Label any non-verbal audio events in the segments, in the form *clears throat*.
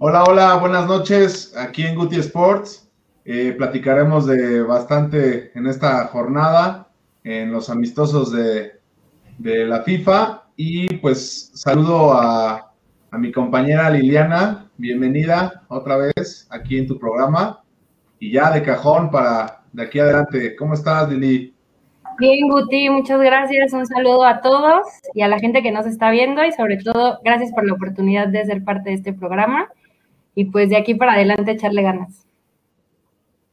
Hola, hola, buenas noches. Aquí en Guti Sports eh, platicaremos de bastante en esta jornada, en los amistosos de, de la FIFA. Y pues saludo a, a mi compañera Liliana. Bienvenida otra vez aquí en tu programa. Y ya de cajón para de aquí adelante. ¿Cómo estás, Lili? Bien, Guti, muchas gracias. Un saludo a todos y a la gente que nos está viendo y sobre todo gracias por la oportunidad de ser parte de este programa y pues de aquí para adelante echarle ganas.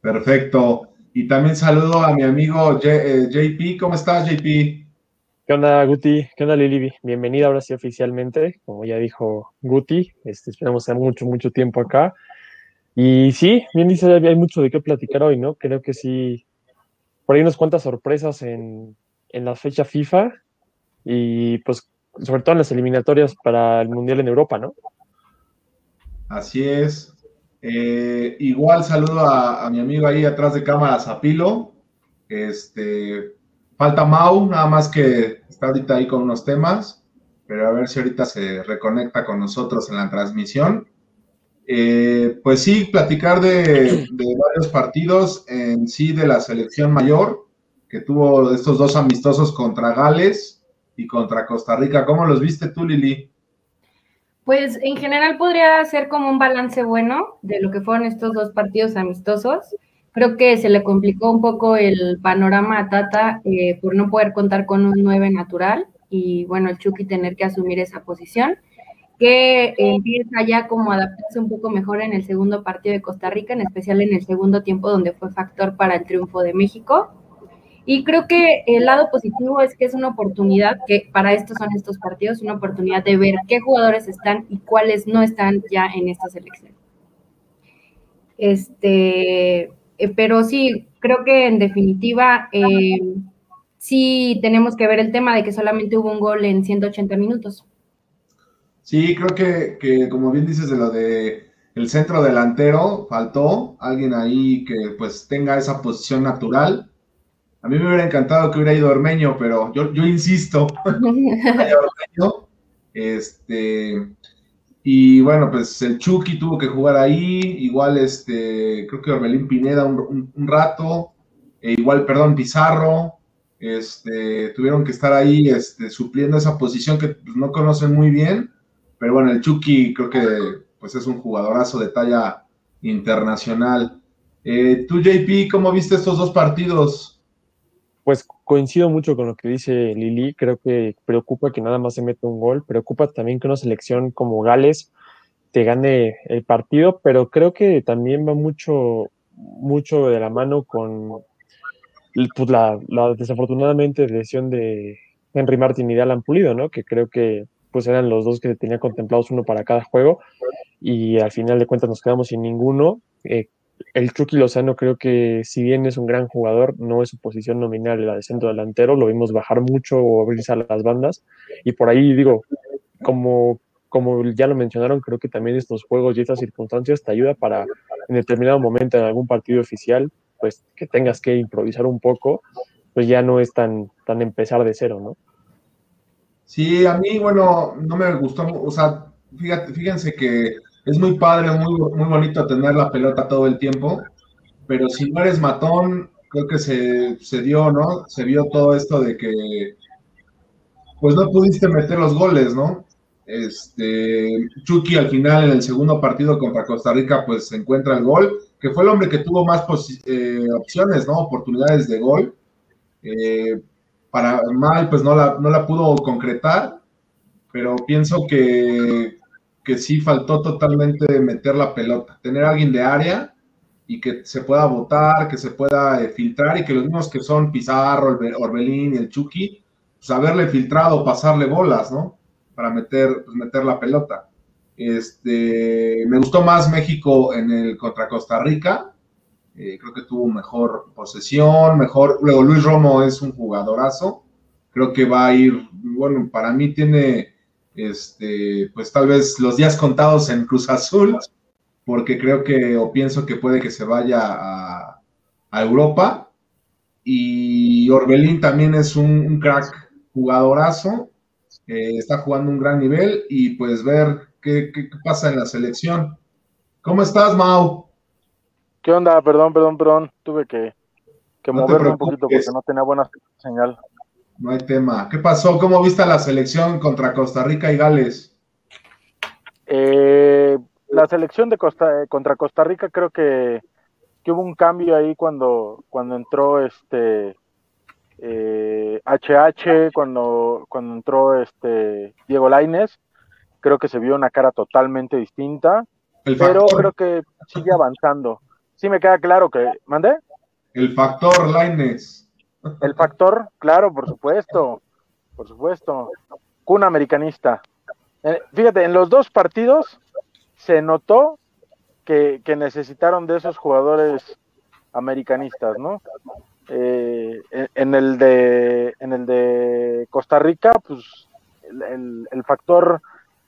Perfecto. Y también saludo a mi amigo JP. Eh, ¿Cómo estás, JP? ¿Qué onda, Guti? ¿Qué onda, Lili? Bienvenida ahora sí oficialmente, como ya dijo Guti. Este, esperamos tener mucho, mucho tiempo acá. Y sí, bien dice, hay mucho de qué platicar hoy, ¿no? Creo que sí, por ahí unas cuantas sorpresas en, la fecha FIFA y pues sobre todo en las eliminatorias para el Mundial en Europa, ¿no? Así es. Eh, igual saludo a, mi amigo ahí atrás de cámara, Zapilo. Este, falta Mau, nada más que está ahorita ahí con unos temas, pero a ver si ahorita se reconecta con nosotros en la transmisión. Eh, pues sí, platicar de, varios partidos en sí de la selección mayor, que tuvo estos dos amistosos contra Gales y contra Costa Rica. ¿Cómo los viste tú, Lili? Pues en general podría ser como un balance bueno de lo que fueron estos dos partidos amistosos. Creo que se le complicó un poco el panorama a Tata eh, por no poder contar con un 9 natural y bueno, el Chucky tener que asumir esa posición que empieza ya como adaptarse un poco mejor en el segundo partido de Costa Rica, en especial en el segundo tiempo donde fue factor para el triunfo de México. Y creo que el lado positivo es que es una oportunidad, que para estos son estos partidos, una oportunidad de ver qué jugadores están y cuáles no están ya en esta selección. Este, eh, pero sí, creo que en definitiva eh, sí tenemos que ver el tema de que solamente hubo un gol en 180 minutos. Sí, creo que, como bien dices de lo de el centro delantero, faltó alguien ahí que pues tenga esa posición natural. A mí me hubiera encantado que hubiera ido Ormeño, pero yo, insisto. *laughs* este, y bueno, pues el Chucky tuvo que jugar ahí, igual este, creo que Orbelín Pineda un, rato, e igual, perdón, Pizarro, este, tuvieron que estar ahí este, supliendo esa posición que pues, no conocen muy bien pero bueno, el Chucky creo que pues es un jugadorazo de talla internacional. Eh, tú, JP, ¿cómo viste estos dos partidos? Pues coincido mucho con lo que dice Lili. Creo que preocupa que nada más se meta un gol. Preocupa también que una selección como Gales te gane el partido, pero creo que también va mucho, mucho de la mano con pues, la, desafortunadamente lesión de Henry Martin y de Alan Pulido, ¿no? Que creo que pues eran los dos que tenía contemplados uno para cada juego y al final de cuentas nos quedamos sin ninguno. Eh, el Chucky Lozano creo que si bien es un gran jugador, no es su posición nominal la de centro delantero, lo vimos bajar mucho o abrirse a las bandas y por ahí digo, como, como ya lo mencionaron, creo que también estos juegos y estas circunstancias te ayuda para en determinado momento en algún partido oficial, pues que tengas que improvisar un poco, pues ya no es tan, tan empezar de cero, ¿no? Sí, a mí, bueno, no me gustó, o sea, fíjate, fíjense que es muy padre, muy, muy bonito tener la pelota todo el tiempo, pero si no eres matón, creo que se, se dio, ¿no? Se vio todo esto de que, pues no pudiste meter los goles, ¿no? Este, Chucky al final en el segundo partido contra Costa Rica, pues encuentra el gol, que fue el hombre que tuvo más eh, opciones, ¿no? Oportunidades de gol. Eh, para mal, pues no la, no la pudo concretar, pero pienso que, que sí faltó totalmente meter la pelota, tener alguien de área y que se pueda votar, que se pueda eh, filtrar y que los mismos que son Pizarro, Orbelín y el Chucky, pues haberle filtrado, pasarle bolas, ¿no? Para meter, pues, meter la pelota. Este, me gustó más México en el contra Costa Rica, eh, creo que tuvo mejor posesión, mejor. Luego Luis Romo es un jugadorazo. Creo que va a ir, bueno, para mí tiene, este, pues tal vez los días contados en Cruz Azul, porque creo que, o pienso que puede que se vaya a, Europa. Y Orbelín también es un, crack jugadorazo. Eh, está jugando un gran nivel y pues ver qué, qué pasa en la selección ¿Cómo estás, Mau? ¿Qué onda? Perdón, perdón, perdón. Tuve que, moverme un poquito porque no tenía buena señal. No hay tema. ¿Qué pasó? ¿Cómo viste la selección contra Costa Rica y Gales? Eh, la selección de Costa, eh, contra Costa Rica creo que, hubo un cambio ahí cuando, cuando entró este eh, HH, cuando, cuando entró este Diego Laines. Creo que se vio una cara totalmente distinta, pero creo que sigue avanzando. Sí me queda claro que, ¿mandé? El factor Laines. El factor, claro, por supuesto, por supuesto. Cuna americanista. Eh, fíjate, en los dos partidos se notó que, necesitaron de esos jugadores americanistas, ¿no? Eh, en, el de en el de Costa Rica, pues el, el, factor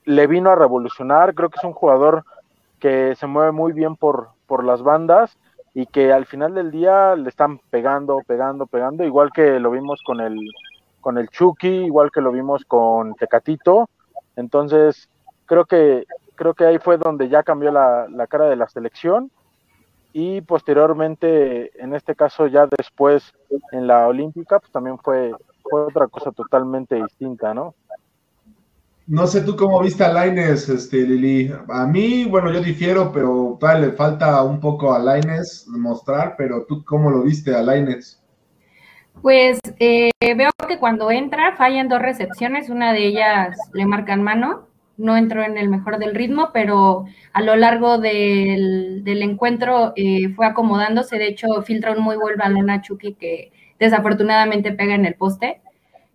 le vino a revolucionar. Creo que es un jugador que se mueve muy bien por, por las bandas y que al final del día le están pegando, pegando, pegando, igual que lo vimos con el con el Chucky, igual que lo vimos con Tecatito. Entonces, creo que creo que ahí fue donde ya cambió la, cara de la selección y posteriormente, en este caso ya después en la Olímpica, pues también fue, fue otra cosa totalmente distinta, ¿no? No sé tú cómo viste a Laines, este, Lili. A mí, bueno, yo difiero, pero le falta un poco a Laines mostrar, pero tú cómo lo viste a Laines. Pues eh, veo que cuando entra fallan dos recepciones, una de ellas le marcan mano no entró en el mejor del ritmo, pero a lo largo del, encuentro eh, fue acomodándose. De hecho, filtra un muy buen balón a Chucky que desafortunadamente pega en el poste.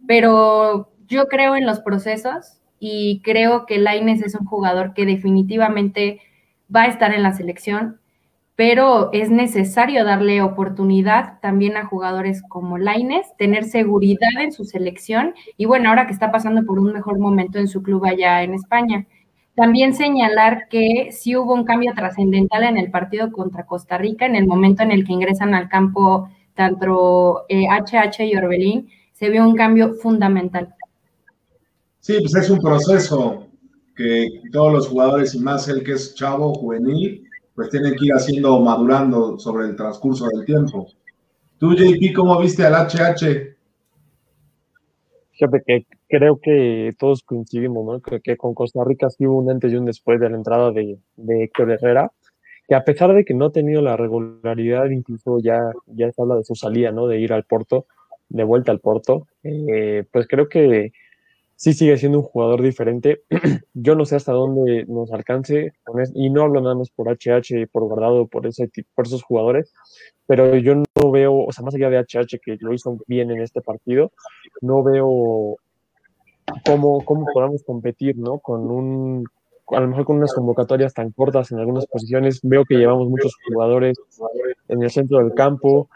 Pero yo creo en los procesos y creo que Laines es un jugador que definitivamente va a estar en la selección pero es necesario darle oportunidad también a jugadores como Laines, tener seguridad en su selección y bueno, ahora que está pasando por un mejor momento en su club allá en España. También señalar que sí hubo un cambio trascendental en el partido contra Costa Rica, en el momento en el que ingresan al campo tanto HH eh, y Orbelín, se vio un cambio fundamental. Sí, pues es un proceso que todos los jugadores y más el que es chavo, juvenil, pues tienen que ir haciendo, madurando sobre el transcurso del tiempo. Tú, JP, ¿cómo viste al HH? Creo que todos coincidimos, ¿no? Que con Costa Rica sí hubo un antes y un después de la entrada de, de Héctor Herrera, que a pesar de que no ha tenido la regularidad, incluso ya, ya se habla de su salida, ¿no? De ir al Porto, de vuelta al Porto, eh, pues creo que sí sigue siendo un jugador diferente. *clears throat* Yo no sé hasta dónde nos alcance, y no hablo nada más por HH, por Guardado, por, esos jugadores, pero yo no veo, o sea, más allá de HH que lo hizo bien en este partido, no veo cómo, cómo podamos competir, ¿no? Con un, a lo mejor con unas convocatorias tan cortas en algunas posiciones. Veo que llevamos muchos jugadores en el centro del campo,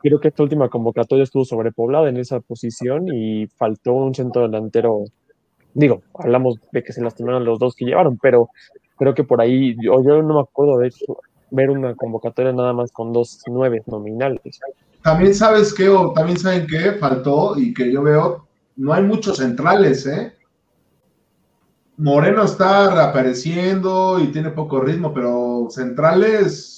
creo que esta última convocatoria estuvo sobrepoblada en esa posición y faltó un centro delantero. Digo, hablamos de que se lastimaron los dos que llevaron, pero creo que por ahí, yo, yo no me acuerdo de ver una convocatoria nada más con dos nueve nominales. También sabes que, o también saben que faltó y que yo veo, no hay muchos centrales, ¿eh? Moreno está reapareciendo y tiene poco ritmo, pero centrales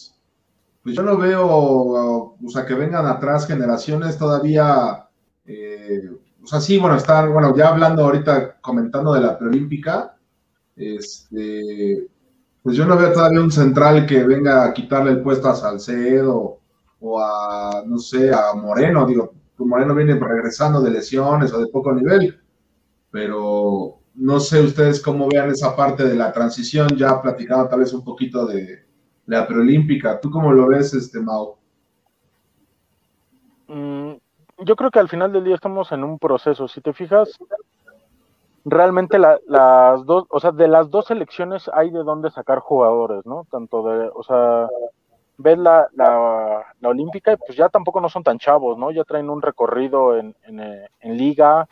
pues yo no veo, o sea, que vengan atrás generaciones todavía, eh, o sea, sí, bueno, están, bueno, ya hablando ahorita, comentando de la preolímpica, este, pues yo no veo todavía un central que venga a quitarle el puesto a Salcedo o a, no sé, a Moreno, digo, pues Moreno viene regresando de lesiones o de poco nivel, pero no sé ustedes cómo vean esa parte de la transición, ya platicado tal vez un poquito de, la preolímpica. ¿Tú cómo lo ves, este Mau? Mm, yo creo que al final del día estamos en un proceso. Si te fijas, realmente las dos, o sea, de las dos selecciones hay de dónde sacar jugadores, ¿no? Tanto de, o sea, ves la, la, olímpica y pues ya tampoco no son tan chavos, ¿no? Ya traen un recorrido en, en liga,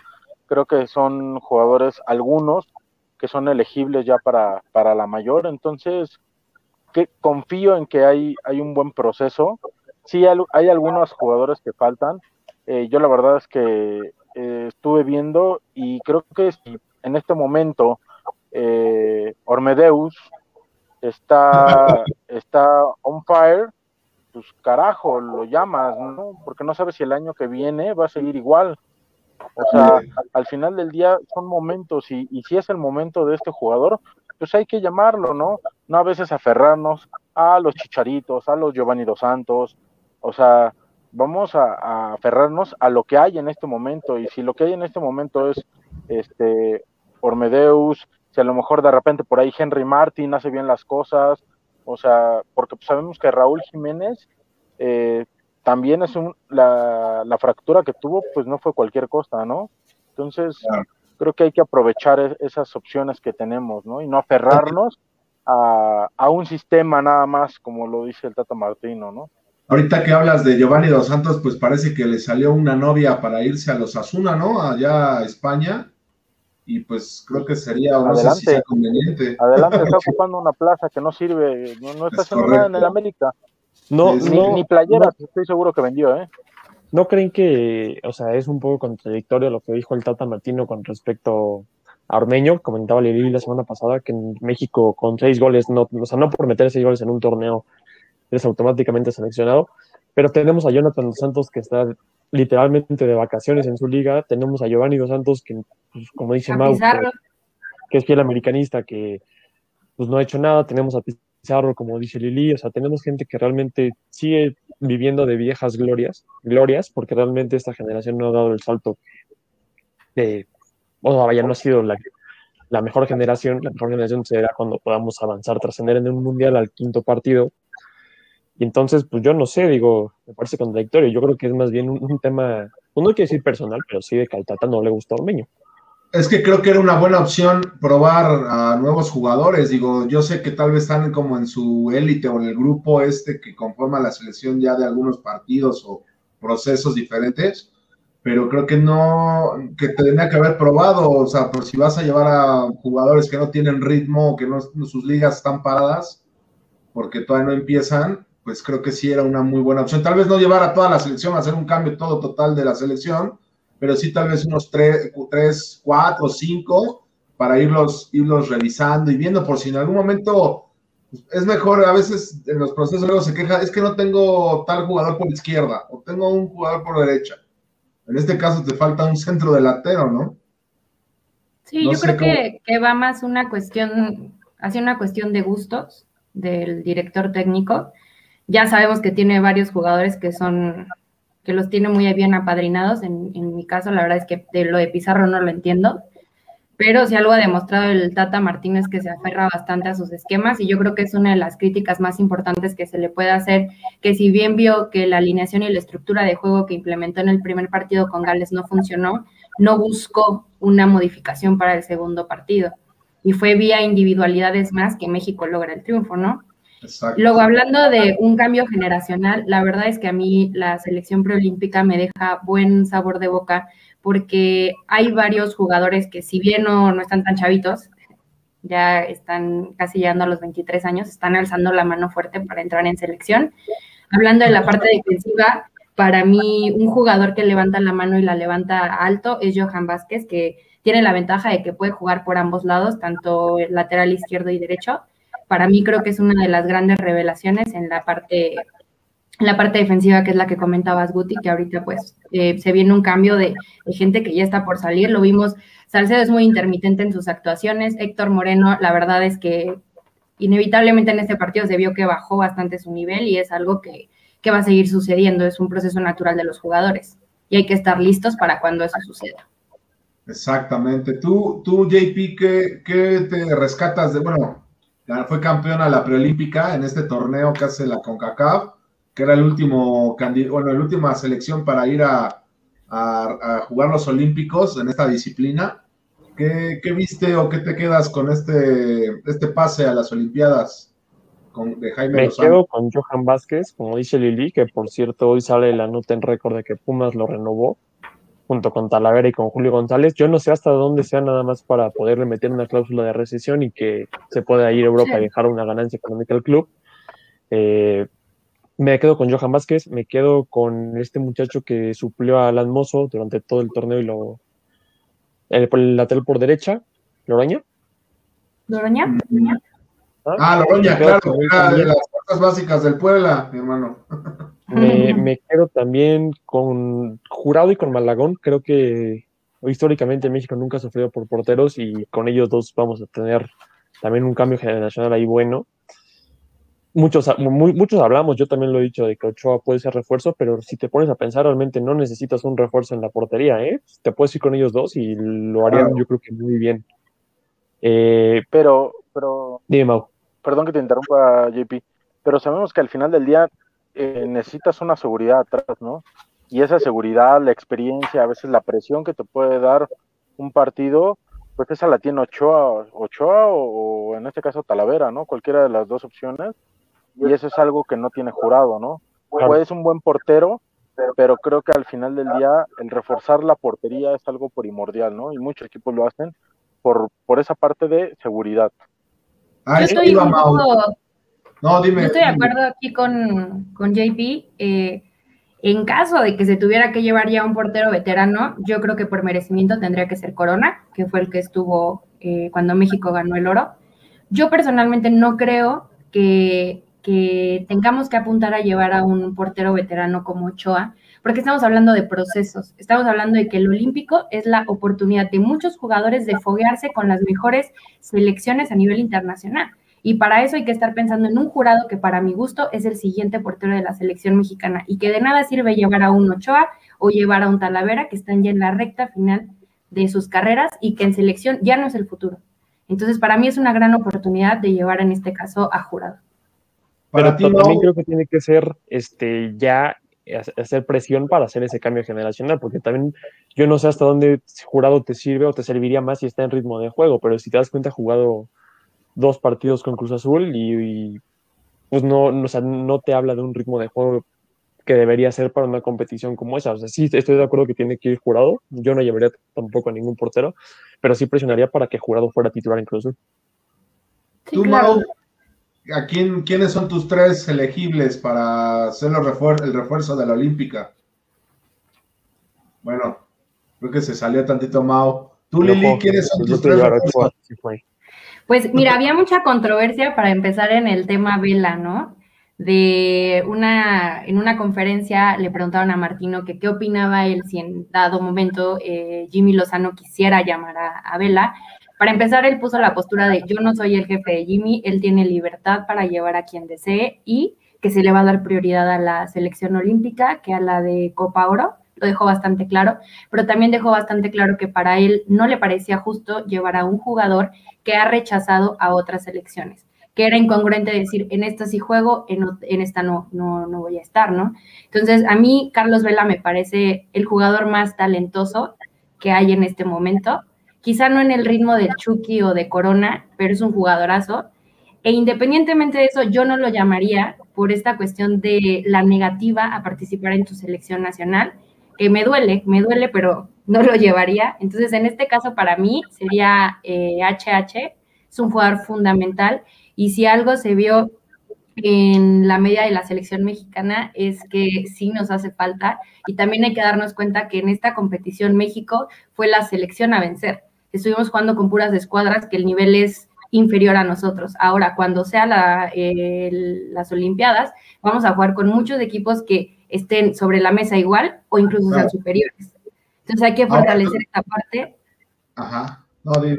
creo que son jugadores algunos que son elegibles ya para, para la mayor, entonces que confío en que hay, hay un buen proceso. Sí, hay, algunos jugadores que faltan. Eh, yo la verdad es que eh, estuve viendo y creo que en este momento eh, Ormedeus está, *laughs* está on fire, pues carajo, lo llamas, ¿no? Porque no sabes si el año que viene va a seguir igual. O sea, al final del día son momentos y, y si es el momento de este jugador, pues hay que llamarlo, ¿no? No a veces aferrarnos a los chicharitos, a los Giovanni dos Santos, o sea, vamos a, aferrarnos a lo que hay en este momento y si lo que hay en este momento es este Ormedeus, si a lo mejor de repente por ahí Henry Martin hace bien las cosas, o sea, porque pues sabemos que Raúl Jiménez eh, también es un, la, la, fractura que tuvo, pues no fue cualquier cosa, ¿no? Entonces, creo que hay que aprovechar e, esas opciones que tenemos, ¿no? Y no aferrarnos a, a un sistema nada más, como lo dice el Tata Martino, ¿no? Ahorita que hablas de Giovanni Dos Santos, pues parece que le salió una novia para irse a los Asuna, ¿no? Allá a España. Y pues creo que sería, no adelante, sé si conveniente. Adelante, está *laughs* ocupando una plaza que no sirve, no, no está haciendo nada en el América. No, ni, no, ni playeras, no. estoy seguro que vendió, ¿eh? ¿No creen que, o sea, es un poco contradictorio lo que dijo el Tata Martino con respecto a Ormeño? Comentaba Lili la semana pasada que en México con seis goles, no, o sea, no por meter seis goles en un torneo eres automáticamente seleccionado, pero tenemos a Jonathan Dos Santos que está literalmente de vacaciones en su liga, tenemos a Giovanni Dos Santos que, pues, como dice Mau, que, que, es fiel americanista, que pues no ha hecho nada, tenemos a Pizarro, como dice Lili, o sea, tenemos gente que realmente sigue viviendo de viejas glorias, glorias, porque realmente esta generación no ha dado el salto de, o no ha sido la, mejor generación, la mejor generación será cuando podamos avanzar, trascender en un mundial al quinto partido, y entonces, pues yo no sé, digo, me parece contradictorio. Yo creo que es más bien un, tema, pues no quiero decir personal, pero sí de que al Tata no le gustó Ormeño. Es que creo que era una buena opción probar a nuevos jugadores. Digo, yo sé que tal vez están como en su élite o en el grupo este que conforma la selección ya de algunos partidos o procesos diferentes, pero creo que no, que tenía que haber probado. O sea, por si vas a llevar a jugadores que no tienen ritmo, que no, sus ligas están paradas, porque todavía no empiezan, pues creo que sí era una muy buena opción. Tal vez no llevar a toda la selección hacer un cambio todo total de la selección, pero sí tal vez unos tres, tres cuatro, cinco para irlos, irlos revisando y viendo por si en algún momento pues, es mejor, a veces en los procesos luego se queja, es que no tengo tal jugador por izquierda o tengo un jugador por derecha. En este caso te falta un centro delantero, ¿no? Sí, no yo creo cómo... que, que va más una cuestión, hacia una cuestión de gustos del director técnico ya sabemos que tiene varios jugadores que son, que los tiene muy bien apadrinados. En, en, mi caso, la verdad es que de lo de Pizarro no lo entiendo. Pero si algo ha demostrado el Tata Martínez que se aferra bastante a sus esquemas y yo creo que es una de las críticas más importantes que se le puede hacer, que si bien vio que la alineación y la estructura de juego que implementó en el primer partido con Gales no funcionó, no buscó una modificación para el segundo partido. Y fue vía individualidades más que México logra el triunfo, ¿no? Exacto. Luego, hablando de un cambio generacional, la verdad es que a mí la selección preolímpica me deja buen sabor de boca porque hay varios jugadores que si bien no, no están tan chavitos, ya están casi llegando a los 23 años, están alzando la mano fuerte para entrar en selección. Hablando de la parte defensiva, para mí un jugador que levanta la mano y la levanta alto es Johan Vázquez, que tiene la ventaja de que puede jugar por ambos lados, tanto lateral izquierdo y derecho para mí creo que es una de las grandes revelaciones en la parte, la parte defensiva, que es la que comentabas, Guti, que ahorita pues eh, se viene un cambio de, gente que ya está por salir, lo vimos, Salcedo es muy intermitente en sus actuaciones, Héctor Moreno, la verdad es que inevitablemente en este partido se vio que bajó bastante su nivel y es algo que, que va a seguir sucediendo, es un proceso natural de los jugadores y hay que estar listos para cuando eso suceda. Exactamente. Tú, tú JP, ¿qué, qué te rescatas de, bueno, fue campeona la preolímpica en este torneo que hace la CONCACAF, que era el último bueno, la última selección para ir a, a, a, jugar los olímpicos en esta disciplina. ¿Qué, ¿Qué, viste o qué te quedas con este, este pase a las Olimpiadas con, de Jaime Me Lozano? quedo con Johan Vázquez, como dice Lili, que por cierto hoy sale la nota en récord de que Pumas lo renovó junto con Talavera y con Julio González. Yo no sé hasta dónde sea nada más para poderle meter una cláusula de recesión y que se pueda ir a Europa y dejar una ganancia económica al club. Eh, me quedo con Johan Vázquez, me quedo con este muchacho que suplió a Alan Mozo durante todo el torneo y lo. El, el lateral por derecha, Loraña. ¿Loraña? Ah, Loroña, claro, era de las cosas básicas del Puebla, mi hermano. Me, me, quedo también con Jurado y con Malagón. Creo que históricamente México nunca ha sufrido por porteros y con ellos dos vamos a tener también un cambio generacional ahí bueno. Muchos, muchos hablamos, yo también lo he dicho, de que Ochoa puede ser refuerzo, pero si te pones a pensar, realmente no necesitas un refuerzo en la portería, ¿eh? Te puedes ir con ellos dos y lo harían yo creo que muy bien. Eh, pero, pero... Dime, Mau. Perdón que te interrumpa, JP, pero sabemos que al final del día eh, necesitas una seguridad atrás, ¿no? Y esa seguridad, la experiencia, a veces la presión que te puede dar un partido, pues esa la tiene Ochoa, Ochoa o, en este caso Talavera, ¿no? Cualquiera de las dos opciones. Y eso es algo que no tiene jurado, ¿no? Puede es un buen portero, pero creo que al final del día el reforzar la portería es algo primordial, ¿no? Y muchos equipos lo hacen por, por esa parte de seguridad. Ah, yo estoy no, dime. Yo estoy de acuerdo aquí con, con JP. Eh, en caso de que se tuviera que llevar ya un portero veterano, yo creo que por merecimiento tendría que ser Corona, que fue el que estuvo eh, cuando México ganó el oro. Yo personalmente no creo que, que, tengamos que apuntar a llevar a un portero veterano como Ochoa, porque estamos hablando de procesos, estamos hablando de que el olímpico es la oportunidad de muchos jugadores de foguearse con las mejores selecciones a nivel internacional. Y para eso hay que estar pensando en un jurado que para mi gusto es el siguiente portero de la selección mexicana y que de nada sirve llevar a un Ochoa o llevar a un Talavera que están ya en la recta final de sus carreras y que en selección ya no es el futuro. Entonces, para mí es una gran oportunidad de llevar en este caso a jurado. Pero también creo que tiene que ser este ya hacer presión para hacer ese cambio generacional, porque también yo no sé hasta dónde jurado te sirve o te serviría más si está en ritmo de juego, pero si te das cuenta, jugado dos partidos con Cruz Azul y, pues no, no, no te habla de un ritmo de juego que debería ser para una competición como esa. O sea, sí estoy de acuerdo que tiene que ir jurado. Yo no llevaría tampoco a ningún portero, pero sí presionaría para que jurado fuera titular en Cruz Azul. Tú, Mau, ¿a quién, quiénes son tus tres elegibles para hacer el refuerzo de la Olímpica? Bueno, creo que se salió tantito Mau. Tú, Lili, ¿quiénes son tus tres? Pues mira, había mucha controversia para empezar en el tema Vela, ¿no? De una, en una conferencia le preguntaron a Martino que qué opinaba él si en dado momento eh, Jimmy Lozano quisiera llamar a, Vela. Para empezar, él puso la postura de yo no soy el jefe de Jimmy, él tiene libertad para llevar a quien desee y que se le va a dar prioridad a la selección olímpica que a la de Copa Oro lo dejó bastante claro, pero también dejó bastante claro que para él no le parecía justo llevar a un jugador que ha rechazado a otras elecciones, que era incongruente decir, en esta sí juego, en, esta no, no, no voy a estar, ¿no? Entonces, a mí Carlos Vela me parece el jugador más talentoso que hay en este momento, quizá no en el ritmo del Chucky o de Corona, pero es un jugadorazo. E independientemente de eso, yo no lo llamaría por esta cuestión de la negativa a participar en tu selección nacional que me duele, me duele, pero no lo llevaría. Entonces, en este caso, para mí sería HH, eh, es un jugador fundamental. Y si algo se vio en la media de la selección mexicana es que sí nos hace falta. Y también hay que darnos cuenta que en esta competición México fue la selección a vencer. Estuvimos jugando con puras escuadras que el nivel es inferior a nosotros. Ahora, cuando sea la, las Olimpiadas, vamos a jugar con muchos equipos que estén sobre la mesa igual o incluso sean superiores. Entonces hay que fortalecer esta parte. Ajá.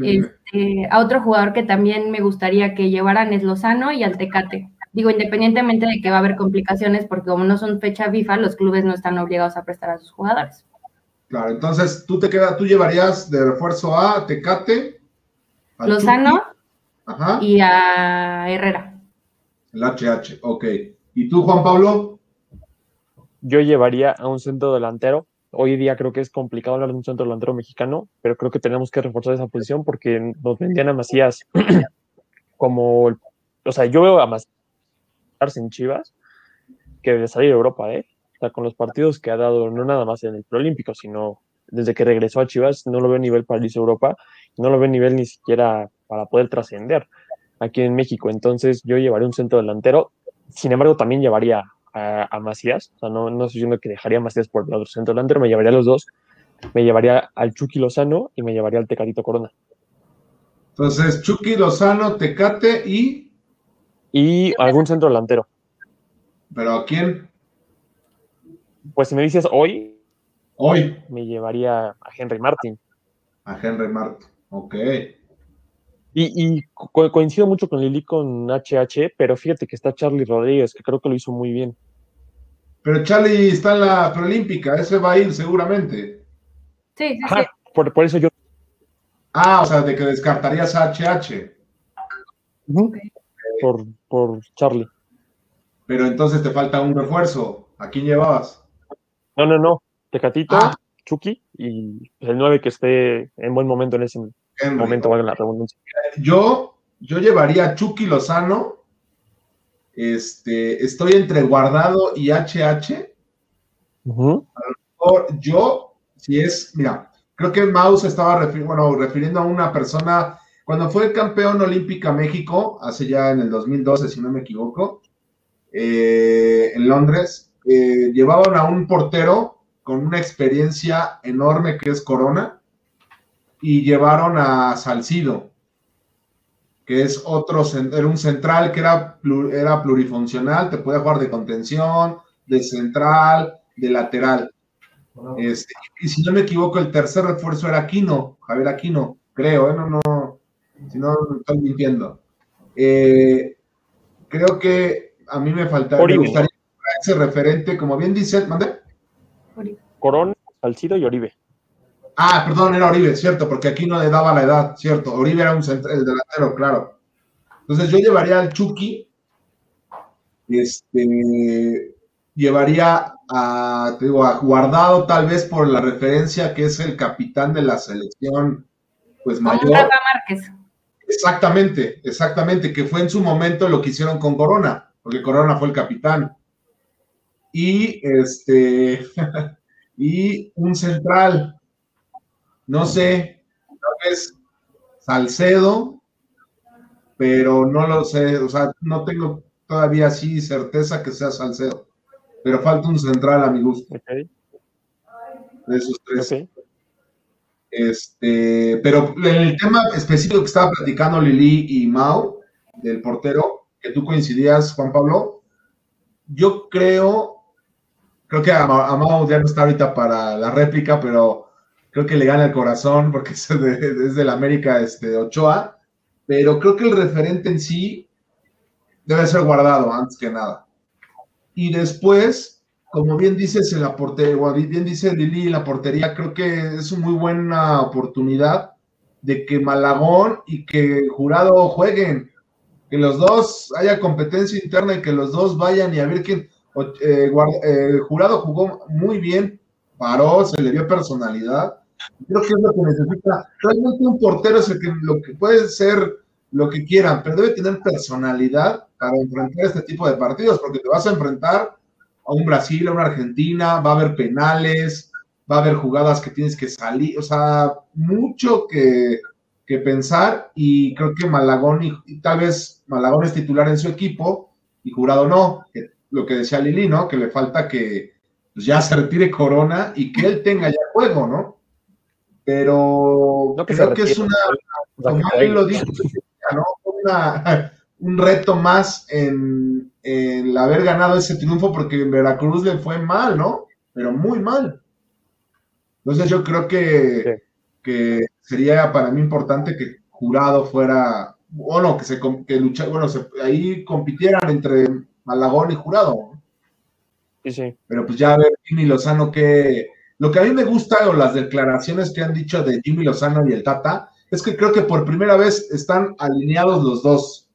Este, a otro jugador que también me gustaría que llevaran es Lozano y al Tecate. Digo, independientemente de que va a haber complicaciones, porque como no son fecha FIFA, los clubes no están obligados a prestar a sus jugadores. Claro, entonces tú te quedas, tú llevarías de refuerzo a Tecate, Lozano y a Herrera. El HH, ok. ¿Y tú, Juan Pablo? yo llevaría a un centro delantero. Hoy día creo que es complicado hablar de un centro delantero mexicano, pero creo que tenemos que reforzar esa posición porque nos vendían a Macías *clears throat* como, o sea, yo veo a Macías en Chivas que debe salir de Europa, ¿eh? O sea, con los partidos que ha dado, no nada más en el Proolímpico, sino desde que regresó a Chivas, no lo veo a nivel para irse a Europa, no lo veo a nivel ni siquiera para poder trascender aquí en México. Entonces, yo llevaría un centro delantero. Sin embargo, también llevaría a, Macías. O sea, no, no estoy diciendo que dejaría a Macías por el otro centro delantero, me llevaría a los dos. Me llevaría al Chucky Lozano y me llevaría al Tecatito Corona. Entonces, Chucky Lozano, Tecate y. y algún centro delantero. ¿Pero a quién? Pues si me dices hoy, Hoy. me llevaría a Henry Martin. A Henry Martin. Ok. Y, y co- coincido mucho con Lili con HH, pero fíjate que está Charlie Rodríguez, que creo que lo hizo muy bien. Pero Charlie está en la preolímpica, ese va a ir seguramente. Sí, sí, sí. Ajá, por, por eso yo. Ah, o sea, de que descartarías a HH. Por, por Charlie. Pero entonces te falta un refuerzo. ¿A quién llevabas? No, no, no. Tecatito, Ah. Chucky y el 9 que esté en buen momento en ese momento, valga la redundancia. Yo, yo llevaría a Chucky Lozano. Este, estoy entre Guardado y HH. Ujú. O yo, si es, mira, creo que Mouse estaba refir- bueno, refiriendo a una persona, cuando fue campeón olímpica México, hace ya en el 2012, si no me equivoco, eh, en Londres, eh, llevaban a un portero con una experiencia enorme que es Corona, y llevaron a Salcido, que es otro, era un central que era, era plurifuncional, te podía jugar de contención, de central, de lateral. Este, y si no me equivoco, el tercer refuerzo era Aquino, Javier Aquino, creo, ¿eh? no, no, si no estoy mintiendo. Eh, creo que a mí me faltaría, me Oribe. gustaría ese referente, como bien dice, ¿mande? Corona, Salcido y Oribe. Ah, perdón, era Oribe, cierto, porque aquí no le daba la edad, cierto. Oribe era un el delantero, claro. Entonces yo llevaría al Chucky, este, llevaría a, te digo, a Guardado tal vez por la referencia que es el capitán de la selección, pues mayor. Rafa Márquez. Exactamente, exactamente, que fue en su momento lo que hicieron con Corona, porque Corona fue el capitán. Y este, *laughs* y un central, no sé, tal vez Salcedo, pero no lo sé, o sea, no tengo todavía así certeza que sea Salcedo, pero falta un central a mi gusto, de esos tres. Este, pero en el tema específico que estaba platicando Lili y Mau, del portero, que tú coincidías, Juan Pablo, yo creo, creo que a, Ma- a Mau ya no está ahorita para la réplica, pero creo que le gana el corazón porque *laughs* es, de, es del América este, Ochoa, pero creo que el referente en sí debe ser guardado antes que nada. Y después, como bien dices la portería, bien dice Lili la portería, creo que es una muy buena oportunidad de que Malagón y que Jurado jueguen, que los dos haya competencia interna y que los dos vayan y a ver quién. Eh, Guard- eh, Jurado jugó muy bien, paró, se le dio personalidad. Creo que es lo que necesita. Realmente un portero es el que lo que puede ser lo que quieran, pero debe tener personalidad para enfrentar este tipo de partidos, porque te vas a enfrentar a un Brasil, a una Argentina, va a haber penales, va a haber jugadas que tienes que salir, o sea, mucho que, que pensar y creo que Malagón y, y tal vez Malagón es titular en su equipo y Jurado no, que- lo que decía Lili, ¿no? Que le falta que pues, ya se retire Corona y que él tenga ya juego, ¿no? Pero No que creo que es una, como él lo dijo, ¿no? Una- *laughs* un reto más en, en el haber ganado ese triunfo porque en Veracruz le fue mal, ¿no? Pero muy mal. Entonces yo creo que, Sí. que sería para mí importante que Jurado fuera, o no, que se que lucha, bueno, se- ahí compitieran entre Malagón y Jurado. ¿no? Sí, sí. Pero pues ya a ver Jimmy Lozano que lo que a mí me gusta o las declaraciones que han dicho de Jimmy Lozano y el Tata es que creo que por primera vez están alineados los dos.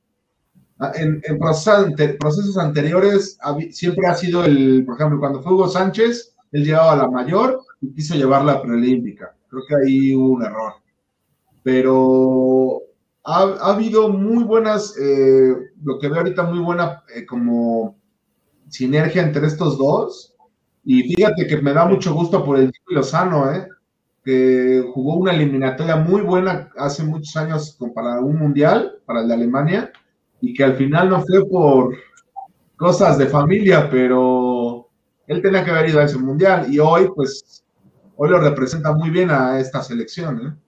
Ah, En, en procesos, ante- procesos anteriores siempre ha sido el, por ejemplo, cuando fue Hugo Sánchez, él llevaba a la mayor y quiso llevarla a preolímpica. Creo que ahí hubo un error. Pero ha, ha habido muy buenas, eh, lo que veo ahorita muy buena eh, como sinergia entre estos dos. Y fíjate que me da mucho gusto por el Jimmy Lozano, ¿eh? que jugó una eliminatoria muy buena hace muchos años para un mundial, para el de Alemania, y que al final no fue por cosas de familia, pero él tenía que haber ido a ese mundial y hoy, pues, hoy lo representa muy bien a esta selección. ¿eh?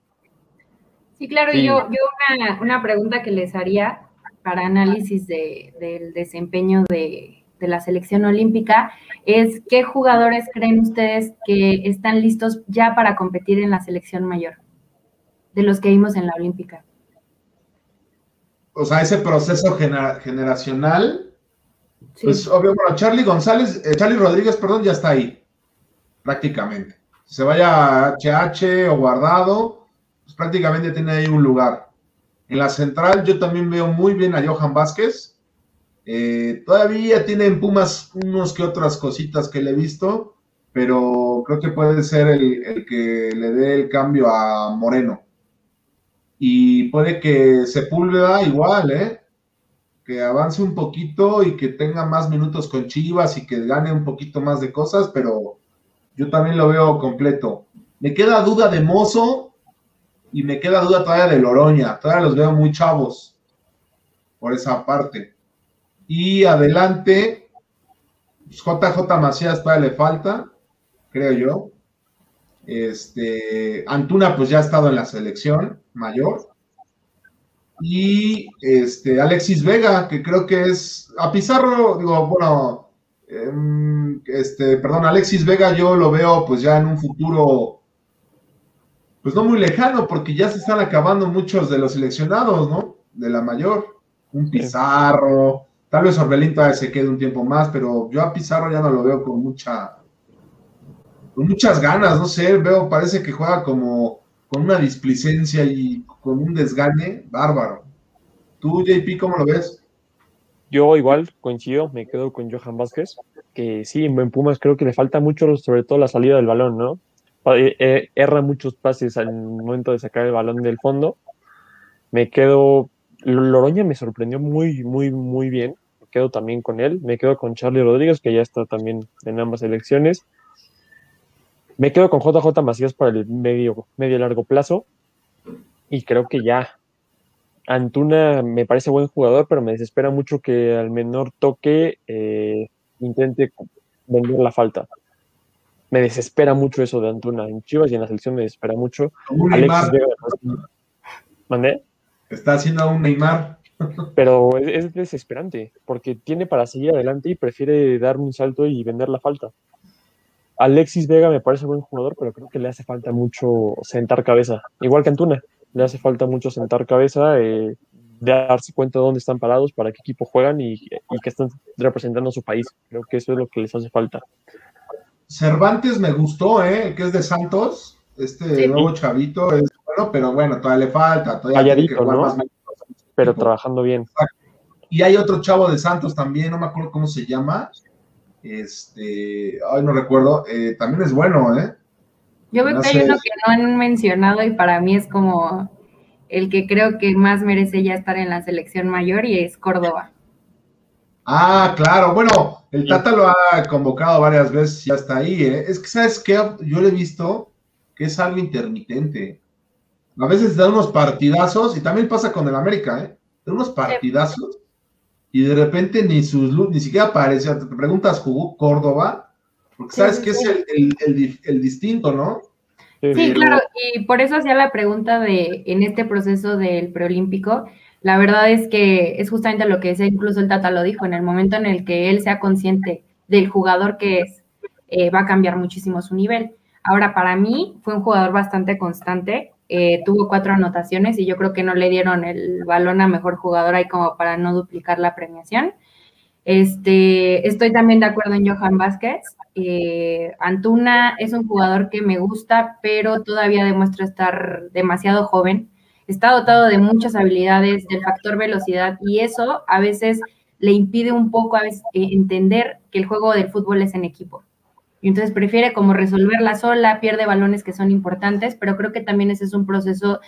Sí, claro, y Sí. yo, yo una, una pregunta que les haría para análisis de, del desempeño de, de la selección olímpica es qué jugadores creen ustedes que están listos ya para competir en la selección mayor, de los que vimos en la olímpica. O sea, ese proceso generacional, pues obvio, bueno, Charlie González, eh, Charlie Rodríguez, perdón, ya está ahí, prácticamente. se vaya a HH o guardado, prácticamente tiene ahí un lugar. En la central yo también veo muy bien a Johan Vázquez, eh, todavía tiene en Pumas unos que otras cositas que le he visto, pero creo que puede ser el, que le dé el cambio a Moreno. Y puede que Sepúlveda igual, ¿eh? Que avance un poquito y que tenga más minutos con Chivas y que gane un poquito más de cosas, pero yo también lo veo completo. Me queda duda de Mozo y me queda duda todavía de Loroña. Todavía los veo muy chavos por esa parte. Y adelante, JJ pues, Macías todavía le falta, creo yo. Este, Antuna pues ya ha estado en la selección mayor. Y este, Alexis Vega, que creo que es, a Pizarro, digo, bueno, em, este, perdón, Alexis Vega yo lo veo pues ya en un futuro, pues no muy lejano, porque ya se están acabando muchos de los seleccionados, ¿no? De la mayor. Un Pizarro, Tal vez Orbelín todavía se quede un tiempo más, pero yo a Pizarro ya no lo veo con mucha, con muchas ganas, no sé, veo, parece que juega como con una displicencia y con un desgane bárbaro. ¿Tú, JP, cómo lo ves? Yo igual coincido, me quedo con Johan Vázquez, que sí, en Pumas creo que le falta mucho, sobre todo la salida del balón, ¿no? Eh, eh, erra muchos pases al momento de sacar el balón del fondo. Me quedo Loroña me sorprendió muy, muy, muy bien. Me quedo también con él. Me quedo con Charlie Rodríguez, que ya está también en ambas elecciones. Me quedo con JJ Macías para el medio, medio largo plazo. Y creo que ya. Antuna me parece buen jugador, pero me desespera mucho que al menor toque eh, intente vender la falta. Me desespera mucho eso de Antuna en Chivas y en la selección me desespera mucho. Alexis Vega. ¿Mandé? Está haciendo un Neymar. Pero es, desesperante, porque tiene para seguir adelante y prefiere dar un salto y vender la falta. Alexis Vega me parece buen jugador, pero creo que le hace falta mucho sentar cabeza. Igual que Antuna, le hace falta mucho sentar cabeza, eh, darse cuenta de dónde están parados, para qué equipo juegan y, que están representando a su país. Creo que eso es lo que les hace falta. Cervantes me gustó, ¿eh? que es de Santos, este nuevo chavito, es pero bueno, todavía le falta. Todavía pero trabajando bien. Y hay otro chavo de Santos también, no me acuerdo cómo se llama. Este, ay, no recuerdo. Eh, también es bueno, ¿eh? Yo veo que hay uno que no han mencionado y para mí es como el que creo que más merece ya estar en la selección mayor y es Córdoba. Ah, claro. Bueno, el Tata lo ha convocado varias veces y ya está ahí. ¿eh? Es que, ¿sabes qué? Yo le he visto que es algo intermitente. A veces da unos partidazos, y también pasa con el América, ¿eh? Da unos partidazos, y de repente ni sus ni siquiera aparece. Te preguntas, ¿jugó Córdoba? Porque sabes que es el, distinto, ¿no? Sí, claro, y por eso hacía la pregunta de en este proceso del preolímpico. La verdad es que es justamente lo que decía, incluso el Tata lo dijo, en el momento en el que él sea consciente del jugador que es, eh, va a cambiar muchísimo su nivel. Ahora, para mí fue un jugador bastante constante, eh, tuvo cuatro anotaciones y yo creo que no le dieron el balón a mejor jugador ahí como para no duplicar la premiación. Este, estoy también de acuerdo en Johan Vázquez. Eh, Antuna es un jugador que me gusta, pero todavía demuestra estar demasiado joven. Está dotado de muchas habilidades, del factor velocidad, y eso a veces le impide un poco a veces, eh, entender que el juego del fútbol es en equipo y entonces prefiere como resolverla sola, pierde balones que son importantes, pero creo que también ese es un proceso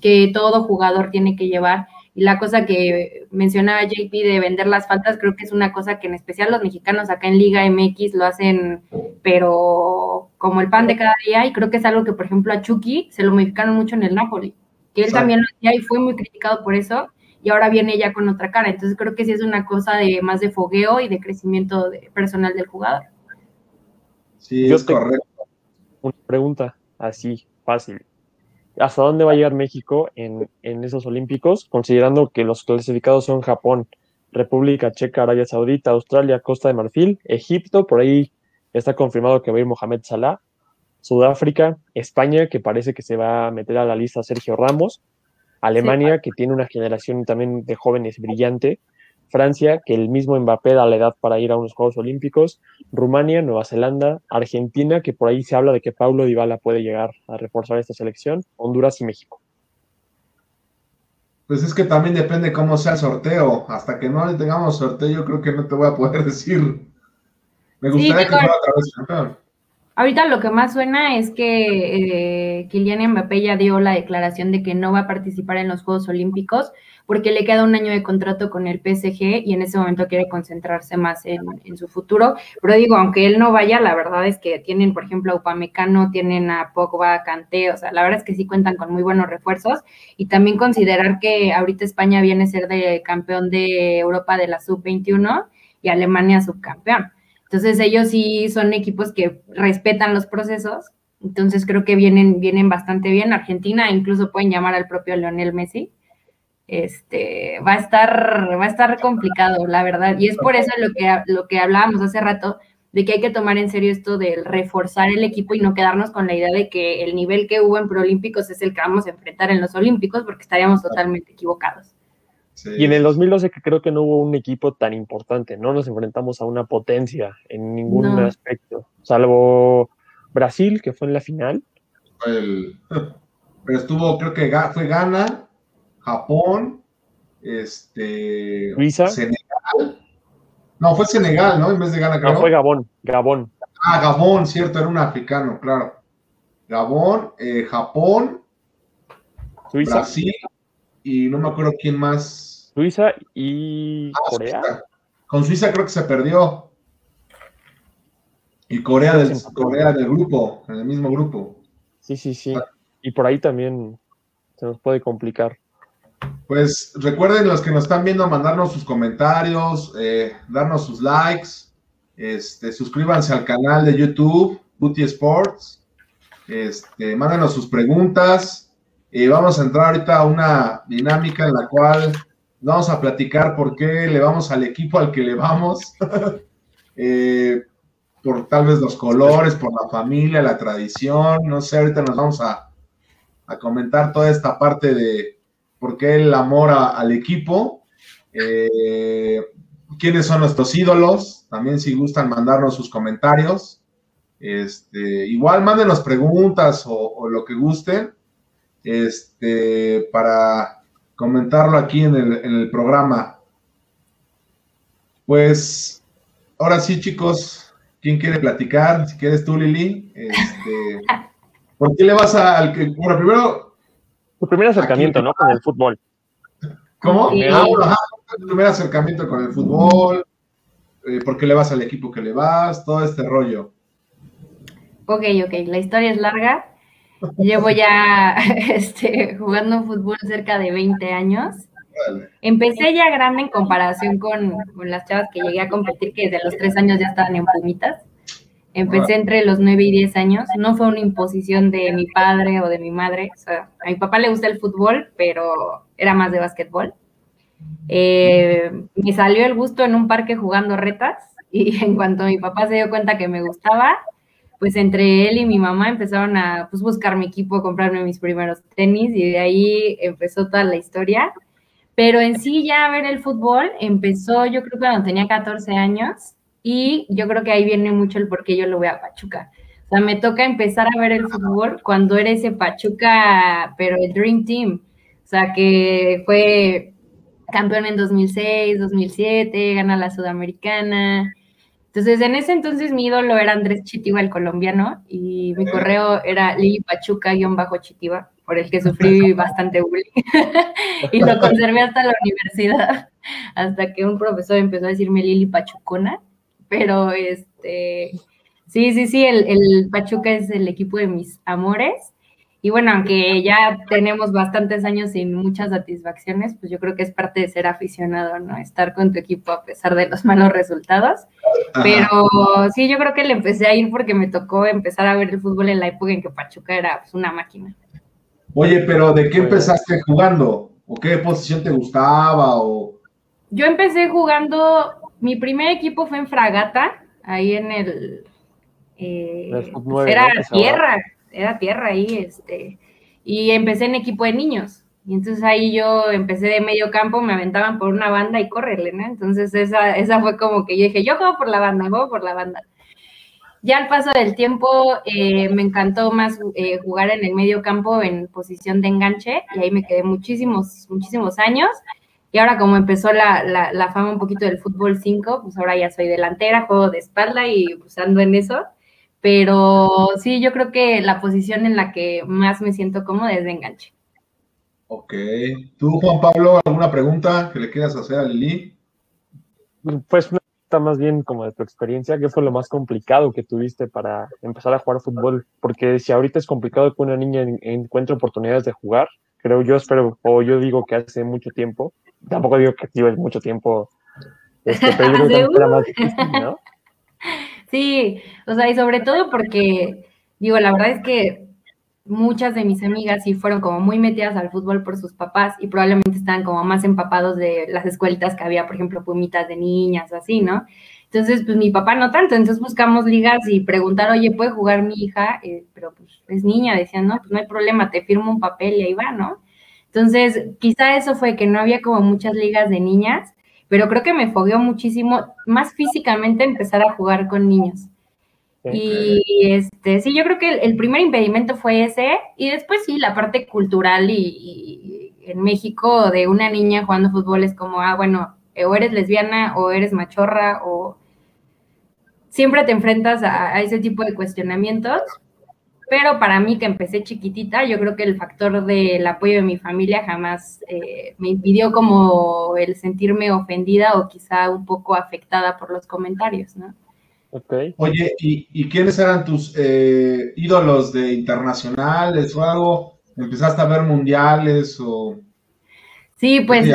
que todo jugador tiene que llevar. Y la cosa que mencionaba JP de vender las faltas, creo que es una cosa que en especial los mexicanos acá en Liga MX lo hacen, pero como el pan de cada día, y creo que es algo que, por ejemplo, a Chucky se lo modificaron mucho en el Napoli, que él también lo hacía y fue muy criticado por eso, y ahora viene ya con otra cara. Entonces creo que sí es una cosa de más de fogueo y de crecimiento personal del jugador. Sí, Yo es correcto. Una pregunta así, fácil. hasta dónde va a llegar México en, en esos Olímpicos, considerando que los clasificados son Japón, República Checa, Arabia Saudita, Australia, Costa de Marfil, Egipto, por ahí está confirmado que va a ir Mohamed Salah, Sudáfrica, España, que parece que se va a meter a la lista Sergio Ramos, Alemania, que tiene una generación también de jóvenes brillante, Francia, que el mismo Mbappé da la edad para ir a unos Juegos Olímpicos, Rumania, Nueva Zelanda, Argentina, que por ahí se habla de que Paulo Dybala puede llegar a reforzar esta selección, Honduras y México. Pues es que también depende cómo sea el sorteo. Hasta que no tengamos sorteo, yo creo que no te voy a poder *laughs* decir. Me gustaría que fuera otra vez campeón. Ahorita lo que más suena es que eh, Kylian Mbappé ya dio la declaración de que no va a participar en los Juegos Olímpicos porque le queda un año de contrato con el PSG y en ese momento quiere concentrarse más en, su futuro. Pero digo, aunque él no vaya, la verdad es que tienen, por ejemplo, a Upamecano, tienen a Pogba, Kanté, o sea, la verdad es que sí cuentan con muy buenos refuerzos y también considerar que ahorita España viene a ser de campeón de Europa de la sub-21 y Alemania subcampeón. Entonces ellos sí son equipos que respetan los procesos, entonces creo que vienen, vienen bastante bien. Argentina incluso pueden llamar al propio Leonel Messi este, va a estar, va a estar complicado, la verdad. Y es por eso lo que, lo que hablábamos hace rato, de que hay que tomar en serio esto de reforzar el equipo y no quedarnos con la idea de que el nivel que hubo en Proolímpicos es el que vamos a enfrentar en los Olímpicos, porque estaríamos totalmente equivocados. Y en el 2012 que creo que no hubo un equipo tan importante, no nos enfrentamos a una potencia en ningún aspecto, salvo Brasil, que fue en la final. pero estuvo, creo que fue Ghana, Japón, este, Suiza, Senegal. No, fue Senegal, ¿no? En vez de Ghana, creo. No, fue Gabón, Gabón. Ah, Gabón, cierto, era un africano, claro. Gabón, eh, Japón, Suiza. Brasil y no me acuerdo quién más. Suiza y ah, Corea. Con Suiza creo que se perdió. Y Corea del, Corea del grupo, en el mismo grupo. Sí, sí, sí. Y por ahí también se nos puede complicar. Pues recuerden los que nos están viendo mandarnos sus comentarios, eh, darnos sus likes, este, suscríbanse al canal de YouTube, Booty Sports, este, mándenos sus preguntas y vamos a entrar ahorita a una dinámica en la cual vamos a platicar por qué le vamos al equipo al que le vamos, *laughs* eh, por tal vez los colores, por la familia, la tradición, no sé, ahorita nos vamos a, comentar toda esta parte de por qué el amor al equipo, eh, quiénes son nuestros ídolos, también si gustan mandarnos sus comentarios. Este, igual mándenos preguntas o, lo que gusten este, para comentarlo aquí en el, programa. Pues ahora sí, chicos, ¿quién quiere platicar? Si quieres tú, Lili. Este, *laughs* ¿Por qué le vas al que? Bueno, primero tu primer acercamiento, ¿no? Con el fútbol. ¿Cómo? Ah, tu primer acercamiento con el fútbol, eh, por qué le vas al equipo que le vas, todo este rollo. Ok, ok, la historia es larga. Llevo ya *laughs* este, jugando fútbol cerca de 20 años. Empecé ya grande en comparación con, con, las chavas que llegué a competir, que desde los tres años ya estaban en Pumitas. Empecé entre los 9 y 10 años. No fue una imposición de mi padre o de mi madre. O sea, a mi papá le gusta el fútbol, pero era más de básquetbol. Eh, me salió el gusto en un parque jugando retas y *laughs* en cuanto mi papá se dio cuenta que me gustaba, pues entre él y mi mamá empezaron a pues, buscar mi equipo, comprarme mis primeros tenis y de ahí empezó toda la historia. Pero en sí ya ver el fútbol empezó yo creo cuando tenía 14 años y yo creo que ahí viene mucho el por qué yo lo voy a Pachuca. O sea, me toca empezar a ver el fútbol cuando era ese Pachuca, pero el Dream Team. O sea, que fue campeón en 2006, 2007, gana la Sudamericana. Entonces, en ese entonces mi ídolo era Andrés Chitiba, el colombiano, y mi correo era Lili Pachuca-Chitiba, por el que sufrí *laughs* bastante bullying. *laughs* y lo conservé hasta la universidad, *laughs* hasta que un profesor empezó a decirme Lili Pachucona pero este, sí, sí, sí, el, Pachuca es el equipo de mis amores. Y bueno, aunque ya tenemos bastantes años sin muchas satisfacciones, pues yo creo que es parte de ser aficionado, ¿no? Estar con tu equipo a pesar de los *laughs* malos resultados. Pero sí, yo creo que le empecé a ir porque me tocó empezar a ver el fútbol en la época en que Pachuca era pues, una máquina. Oye, pero ¿de qué empezaste jugando? ¿O qué posición te gustaba? O... Yo empecé jugando, mi primer equipo fue en Fragata, ahí en el... Eh, era tierra, era tierra ahí, este, y empecé en equipo de niños. Y entonces ahí yo empecé de medio campo, me aventaban por una banda y córrele, ¿no? Entonces esa, esa fue como que yo dije, yo juego por la banda, juego por la banda. Ya al paso del tiempo eh, me encantó más eh, jugar en el medio campo en posición de enganche y ahí me quedé muchísimos, muchísimos años. Y ahora como empezó la, la, fama un poquito del fútbol 5, pues ahora ya soy delantera, juego de espalda y pues ando en eso. Pero sí, yo creo que la posición en la que más me siento cómoda es de enganche. Ok. ¿Tú, Juan Pablo, alguna pregunta que le quieras hacer a Lili? Pues una pregunta más bien como de tu experiencia, ¿qué fue lo más complicado que tuviste para empezar a jugar fútbol? Porque si ahorita es complicado que una niña encuentre oportunidades de jugar, creo yo espero, o yo digo que hace mucho tiempo, tampoco digo que lleve mucho tiempo, este, pero yo creo que *laughs* era más difícil, ¿no? *laughs* Sí, o sea, y sobre todo porque, digo, la verdad es que muchas de mis amigas sí fueron como muy metidas al fútbol por sus papás y probablemente estaban como más empapados de las escuelitas que había, por ejemplo, pumitas de niñas o así, ¿no? Entonces, pues mi papá no tanto, entonces buscamos ligas y preguntar, oye, ¿puede jugar mi hija? Eh, pero pues es niña, decían, no, pues no hay problema, te firmo un papel y ahí va, ¿no? Entonces, quizá eso fue que no había como muchas ligas de niñas, pero creo que me fogueó muchísimo, más físicamente empezar a jugar con niños. Y este, sí, yo creo que el, primer impedimento fue ese, y después sí, la parte cultural y, en México de una niña jugando fútbol es como, ah, bueno, o eres lesbiana o eres machorra o siempre te enfrentas a, ese tipo de cuestionamientos, pero para mí que empecé chiquitita, yo creo que el factor del apoyo de mi familia jamás eh, me impidió como el sentirme ofendida o quizá un poco afectada por los comentarios, ¿no? Oye, ¿y, quiénes eran tus eh, ídolos de internacionales o algo? ¿Empezaste a ver mundiales o...? Sí, pues...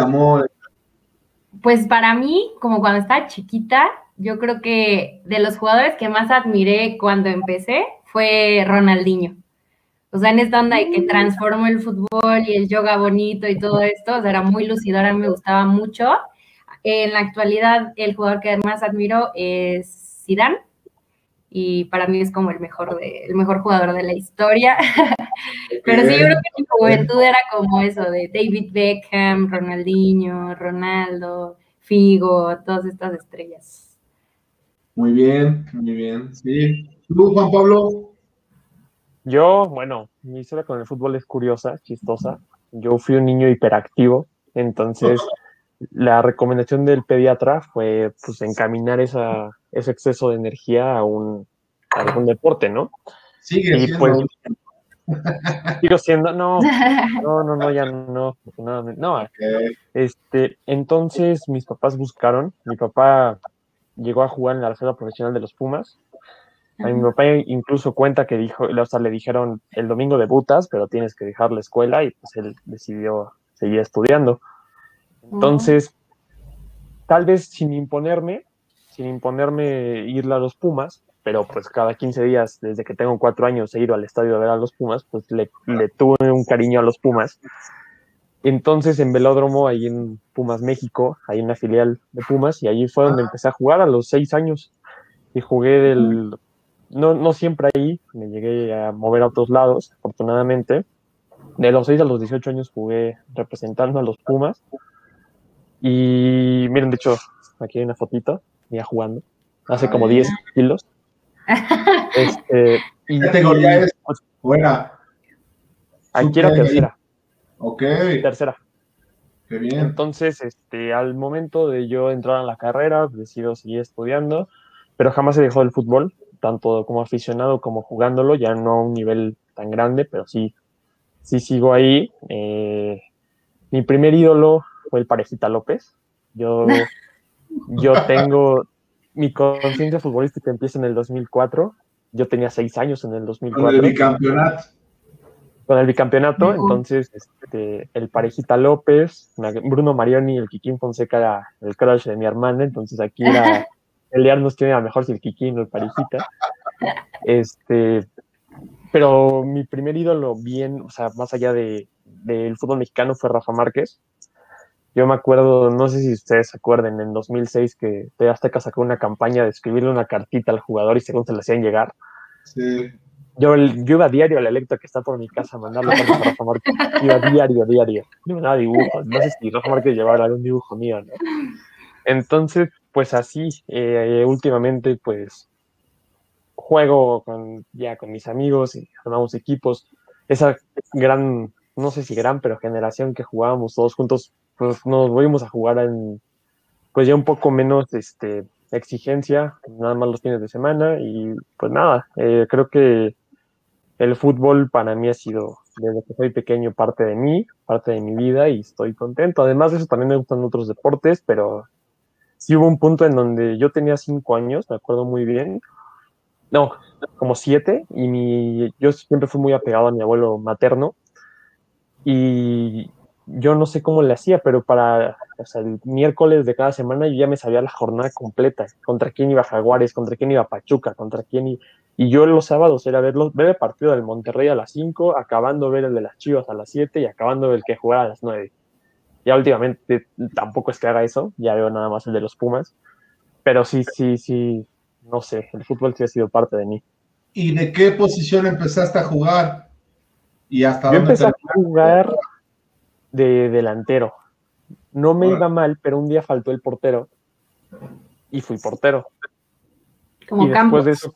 Pues para mí, como cuando estaba chiquita, yo creo que de los jugadores que más admiré cuando empecé fue Ronaldinho. O sea, en esta onda de que mm. transformó el fútbol y el yoga bonito y todo esto, o sea, era muy lucidora, me gustaba mucho. En la actualidad, el jugador que más admiro es Zidane y para mí es como el mejor de, el mejor jugador de la historia. *laughs* Pero sí, yo creo que mi juventud era como eso de David Beckham, Ronaldinho, Ronaldo, Figo, todas estas estrellas. Muy bien, muy bien. Sí. ¿Tú, Juan Pablo? Yo, bueno, mi historia con el fútbol es curiosa, chistosa. Yo fui un niño hiperactivo, entonces la recomendación del pediatra fue pues encaminar esa, ese exceso de energía a un a algún deporte, ¿no? Sigue y siendo. Pues, sigo siendo, no, *laughs* no, no, no, ya no, no, este, entonces mis papás buscaron, mi papá llegó a jugar en la reserva profesional de los Pumas, a mi papá incluso cuenta que dijo, o sea, le dijeron, el domingo debutas, pero tienes que dejar la escuela y pues él decidió seguir estudiando. Entonces, tal vez sin imponerme, sin imponerme ir a los Pumas, pero pues cada 15 días, desde que tengo cuatro años, he ido al estadio a ver a los Pumas, pues le, tuve un cariño a los Pumas. Entonces en Velódromo, ahí en Pumas México, hay una filial de Pumas, y allí fue donde empecé a jugar a los seis años. Y jugué del... No, no siempre ahí, me llegué a mover a otros lados, afortunadamente. De los 6 a los 18 años jugué representando a los Pumas. Y miren, de hecho, aquí hay una fotito, ya jugando, hace como 10 kilos. *laughs* este, y, categoría es buena? Aquí era tercera. Ok. Tercera. Qué bien. Entonces, este, al momento de yo entrar en la carrera, decido seguir estudiando, pero jamás se dejó el fútbol, tanto como aficionado como jugándolo, ya no a un nivel tan grande, pero sí, sí sigo ahí. Eh, mi primer ídolo fue el Parejita López. Yo, *laughs* yo tengo mi conciencia futbolística empieza en el 2004. Yo tenía seis años en el 2004. Con el bicampeonato. Con el bicampeonato, entonces este, el Parejita López, Bruno Marioni y el Kikín Fonseca era el crush de mi hermana, entonces aquí era *laughs* pelearnos quién era mejor si el Kikín o el Parejita. Este, pero mi primer ídolo bien, o sea, más allá de, del fútbol mexicano fue Rafa Márquez. Yo me acuerdo, no sé si ustedes se acuerden, en 2006 que te Azteca sacó una campaña de escribirle una cartita al jugador y según se le hacían llegar. Sí. Yo, yo iba a diario al electo que está por mi casa a mandarle a Rafa Márquez. Iba diario, diario. No me dibujos. No sé si Rafa Márquez llevaba algún dibujo mío, ¿no? Entonces, pues así, eh, últimamente, pues juego con, ya con mis amigos y armamos equipos. Esa gran, no sé si gran, pero generación que jugábamos todos juntos, pues nos volvimos a jugar en, pues ya un poco menos, este, exigencia, nada más los fines de semana y pues nada, eh, creo que el fútbol para mí ha sido desde que soy pequeño parte de mí, parte de mi vida y estoy contento. Además de eso también me gustan otros deportes, pero sí hubo un punto en donde yo tenía cinco años, me acuerdo muy bien, no, como siete, y mi, yo siempre fui muy apegado a mi abuelo materno, y yo no sé cómo le hacía, pero para o sea, el miércoles de cada semana yo ya me sabía la jornada completa, contra quién iba Jaguares, contra quién iba Pachuca, contra quién y, y yo los sábados era ver, ver el partido del Monterrey a las 5, acabando ver el de las Chivas a las 7 y acabando el que jugaba a las 9. Ya últimamente tampoco es que haga eso, ya veo nada más el de los Pumas, pero sí, sí, sí, no sé, el fútbol sí ha sido parte de mí. ¿Y de qué posición empezaste a jugar? ¿Y hasta Yo empecé a jugar de delantero. No me iba mal, pero un día faltó el portero y fui portero. Como y después Campos. de eso,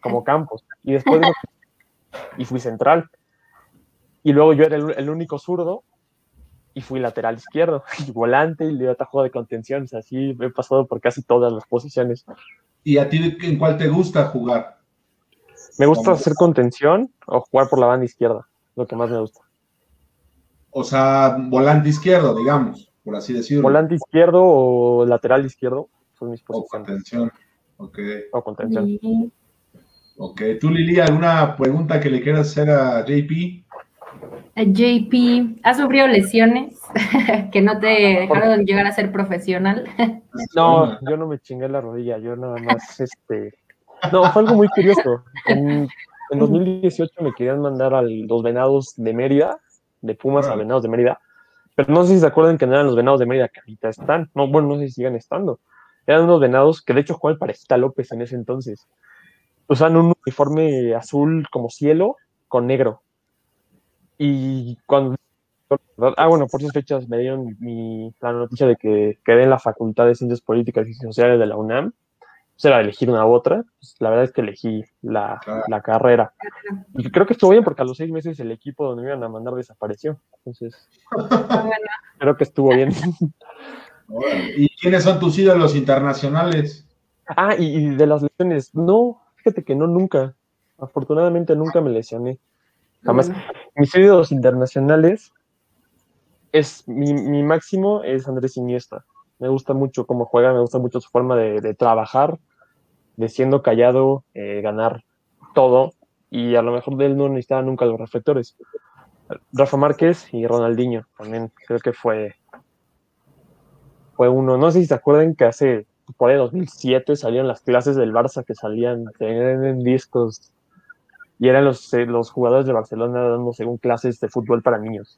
como Campos. Y después de eso, y fui central. Y luego yo era el, el único zurdo y fui lateral izquierdo, *laughs* y volante y le atajo de contención. O sea, así he pasado por casi todas las posiciones. ¿Y a ti en cuál te gusta jugar? Me gusta hacer contención o jugar por la banda izquierda, lo que más me gusta. O sea, volante izquierdo, digamos, por así decirlo. Volante izquierdo o lateral izquierdo son mis O posiciones. contención. Ok. O contención. Sí. Ok. ¿Tú, Lili, alguna pregunta que le quieras hacer a JP? JP, ¿has sufrido lesiones *laughs* que no te dejaron llegar a ser profesional? *laughs* No, yo no me chingué la rodilla, yo nada más, *laughs* este... No, fue algo muy curioso. En, en 2018 me querían mandar a los venados de Mérida, de Pumas a venados de Mérida, pero no sé si se acuerdan que no eran los venados de Mérida que ahorita están. No, bueno, no sé si sigan estando. Eran unos venados que de hecho jugaban para Parejita López en ese entonces. Usaban un uniforme azul como cielo con negro. Y cuando Ah, bueno, por esas fechas me dieron mi, la noticia de que quedé en la Facultad de Ciencias Políticas y Sociales de la UNAM. Pues era elegir una u otra. Pues, la verdad es que elegí la, la carrera. Y creo que estuvo bien porque a los seis meses el equipo donde me iban a mandar desapareció. Entonces, *laughs* creo que estuvo bien. ¿Y quiénes son tus ídolos internacionales? ah, y, y de las lesiones. No, fíjate que no, nunca. Afortunadamente nunca me lesioné. Jamás. bueno. Mis ídolos internacionales es mi, mi máximo es Andrés Iniesta. Me gusta mucho cómo juega, me gusta mucho su forma de, de trabajar, de siendo callado, eh, ganar todo. Y a lo mejor de él no necesitaba nunca los reflectores. Rafa Márquez y Ronaldinho también creo que fue, fue uno. No sé si se acuerdan que hace por ahí 2007 salieron las clases del Barça que salían en, en discos y eran los, eh, los jugadores de Barcelona dando según clases de fútbol para niños.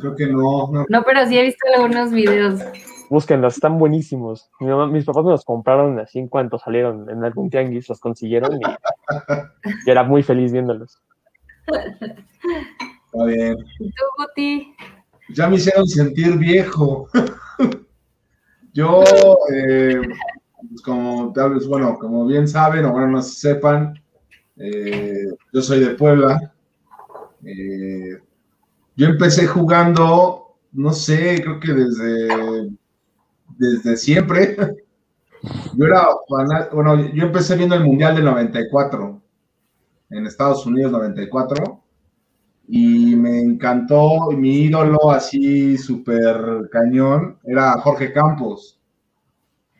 Creo que no. no. No, pero sí he visto algunos videos. Búsquenlos, están buenísimos. Mi mamá- mis papás me los compraron así en cuanto salieron en algún tianguis, los consiguieron y, y era muy feliz viéndolos. Está bien. ¿Y tú, Guti? Ya me hicieron sentir viejo. Yo, eh, pues como tal vez, bueno, como bien saben, o bueno, no sepan, eh, yo soy de Puebla. Eh, yo empecé jugando, no sé, creo que desde, desde siempre. Yo era, bueno, yo empecé viendo el Mundial del 94, en Estados Unidos 94 y me encantó, mi ídolo así súper cañón era Jorge Campos.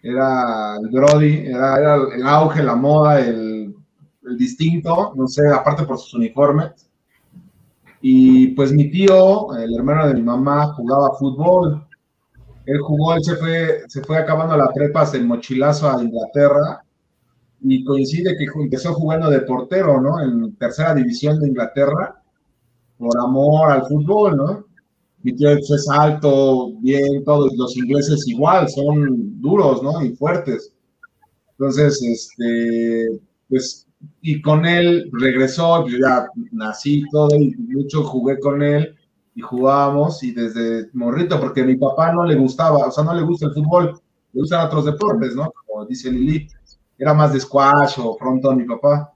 Era el Brody, era, era el auge, la moda, el, el distinto, no sé, aparte por sus uniformes. Y pues mi tío, el hermano de mi mamá, jugaba fútbol. Él jugó, él se fue, se fue acabando la prepa, el mochilazo a Inglaterra y coincide que empezó jugando de portero, ¿no? En tercera división de Inglaterra, por amor al fútbol, ¿no? Mi tío es alto, bien, todos los ingleses igual, son duros, ¿no? Y fuertes. Entonces, este, pues, y con él regresó, yo ya nací todo y mucho jugué con él y jugábamos y desde morrito, porque a mi papá no le gustaba, o sea, no le gusta el fútbol, le gustan otros deportes, ¿no? Como dice Lili, era más de squash o pronto mi papá.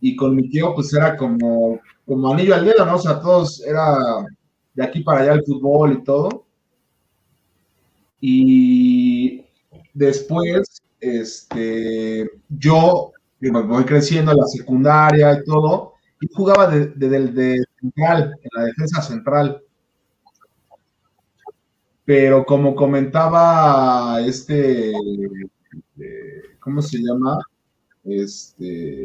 Y con mi tío, pues era como, como anillo al dedo, ¿no? O sea, todos era de aquí para allá el fútbol y todo. Y después, este, yo me voy creciendo en la secundaria y todo, y jugaba de, de, central, en la defensa central. Pero como comentaba este, eh, ¿cómo se llama? Este.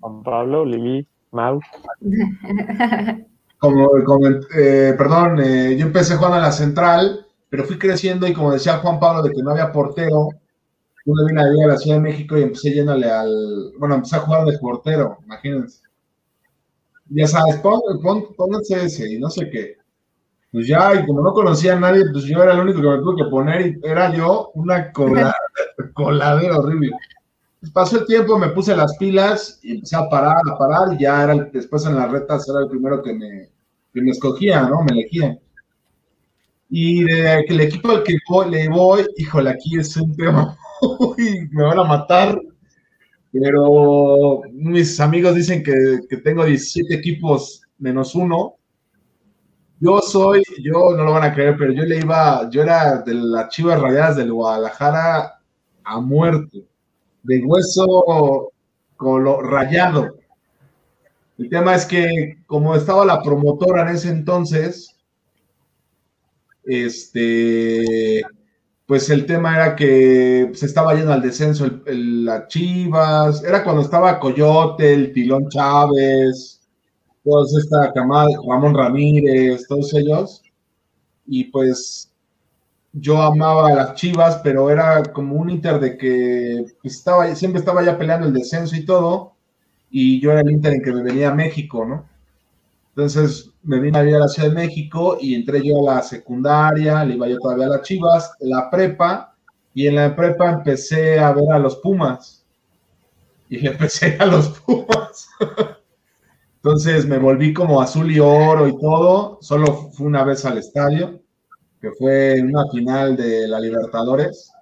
Juan Pablo, Lili, Mau. *laughs* Como, eh, perdón, eh, yo empecé jugando en la central, pero fui creciendo y como decía Juan Pablo de que no había portero, yo me vine a a la Ciudad de México y empecé yéndole al, bueno, empecé a jugar de portero, imagínense. Ya sabes, pónganse ese y no sé qué. Pues ya, y como no conocía a nadie, pues yo era el único que me tuve que poner y era yo una *laughs* coladera horrible. Pues pasó el tiempo, me puse las pilas y empecé a parar, a parar, y ya era después en las retas era el primero que me, que me escogía, ¿no? Me elegía. Y de el equipo al que le voy, híjole, aquí es un tema, *laughs* uy, me van a matar, pero mis amigos dicen que, que tengo 17 equipos menos uno, yo soy, yo no lo van a creer, pero yo le iba, yo era de las chivas rayadas del Guadalajara a muerte, de hueso rayado. El tema es que, como estaba la promotora en ese entonces, este, pues el tema era que se estaba yendo al descenso el, las Chivas, era cuando estaba Coyote, el Tilón Chávez, todos esta camada, Ramón Ramírez, todos ellos. Y pues yo amaba a las Chivas, pero era como un Inter de que estaba, siempre estaba ya peleando el descenso y todo, y yo era el Inter en que me venía a México, ¿no? Entonces me vine a vivir a la Ciudad de México y entré yo a la secundaria, le iba yo todavía a las Chivas, la prepa, y en la prepa empecé a ver a los Pumas. Y *laughs* empecé a los Pumas. Entonces me volví como azul y oro y todo. Solo fui una vez al estadio, que fue en una final de la Libertadores.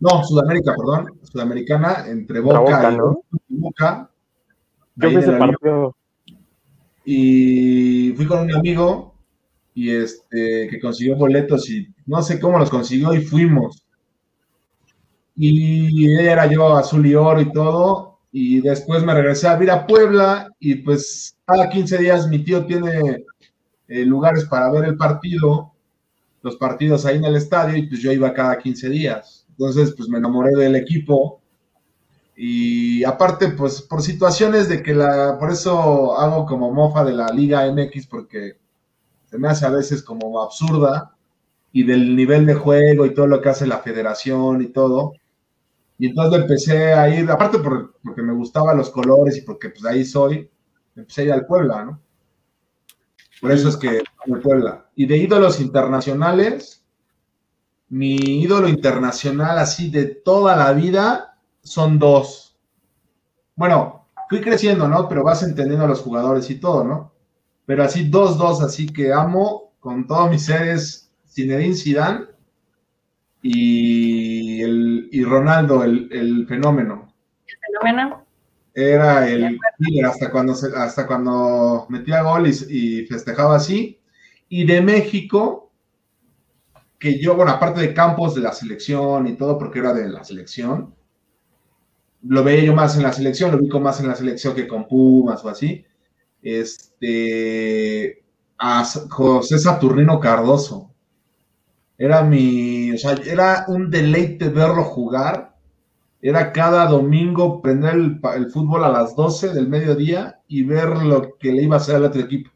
No, Sudamérica, perdón. Sudamericana, entre Boca, y Boca. Yo fui ese partido. Y fui con un amigo y este que consiguió boletos y no sé cómo los consiguió y fuimos. Y era yo azul y oro y todo y después me regresé a vivir a Puebla y pues cada 15 días mi tío tiene eh, lugares para ver el partido, los partidos ahí en el estadio y pues yo iba cada 15 días. Entonces pues me enamoré del equipo y aparte pues por situaciones de que la, por eso hago como mofa de la Liga MX porque se me hace a veces como absurda y del nivel de juego y todo lo que hace la federación y todo y entonces empecé a ir, aparte porque me gustaban los colores y porque pues ahí soy, empecé a ir al Puebla, ¿no? Por eso es que al Puebla. Y de ídolos internacionales, mi ídolo internacional así de toda la vida son dos. Bueno, fui creciendo, ¿no? Pero vas entendiendo a los jugadores y todo, ¿no? Pero así dos, dos, así que amo con todos mis seres Zinedine Zidane y, el, y Ronaldo, el, el fenómeno. ¿El fenómeno? Era el líder hasta cuando, hasta cuando metía gol y, festejaba así. Y de México, que yo, bueno, aparte de Campos de la selección y todo, porque era de la selección, lo veía yo más en la selección, lo ubico más en la selección que con Pumas o así. Este, a José Saturnino Cardoso. Era mi, o sea, era un deleite verlo jugar. Era cada domingo prender el, fútbol a las 12 del mediodía y ver lo que le iba a hacer al otro equipo.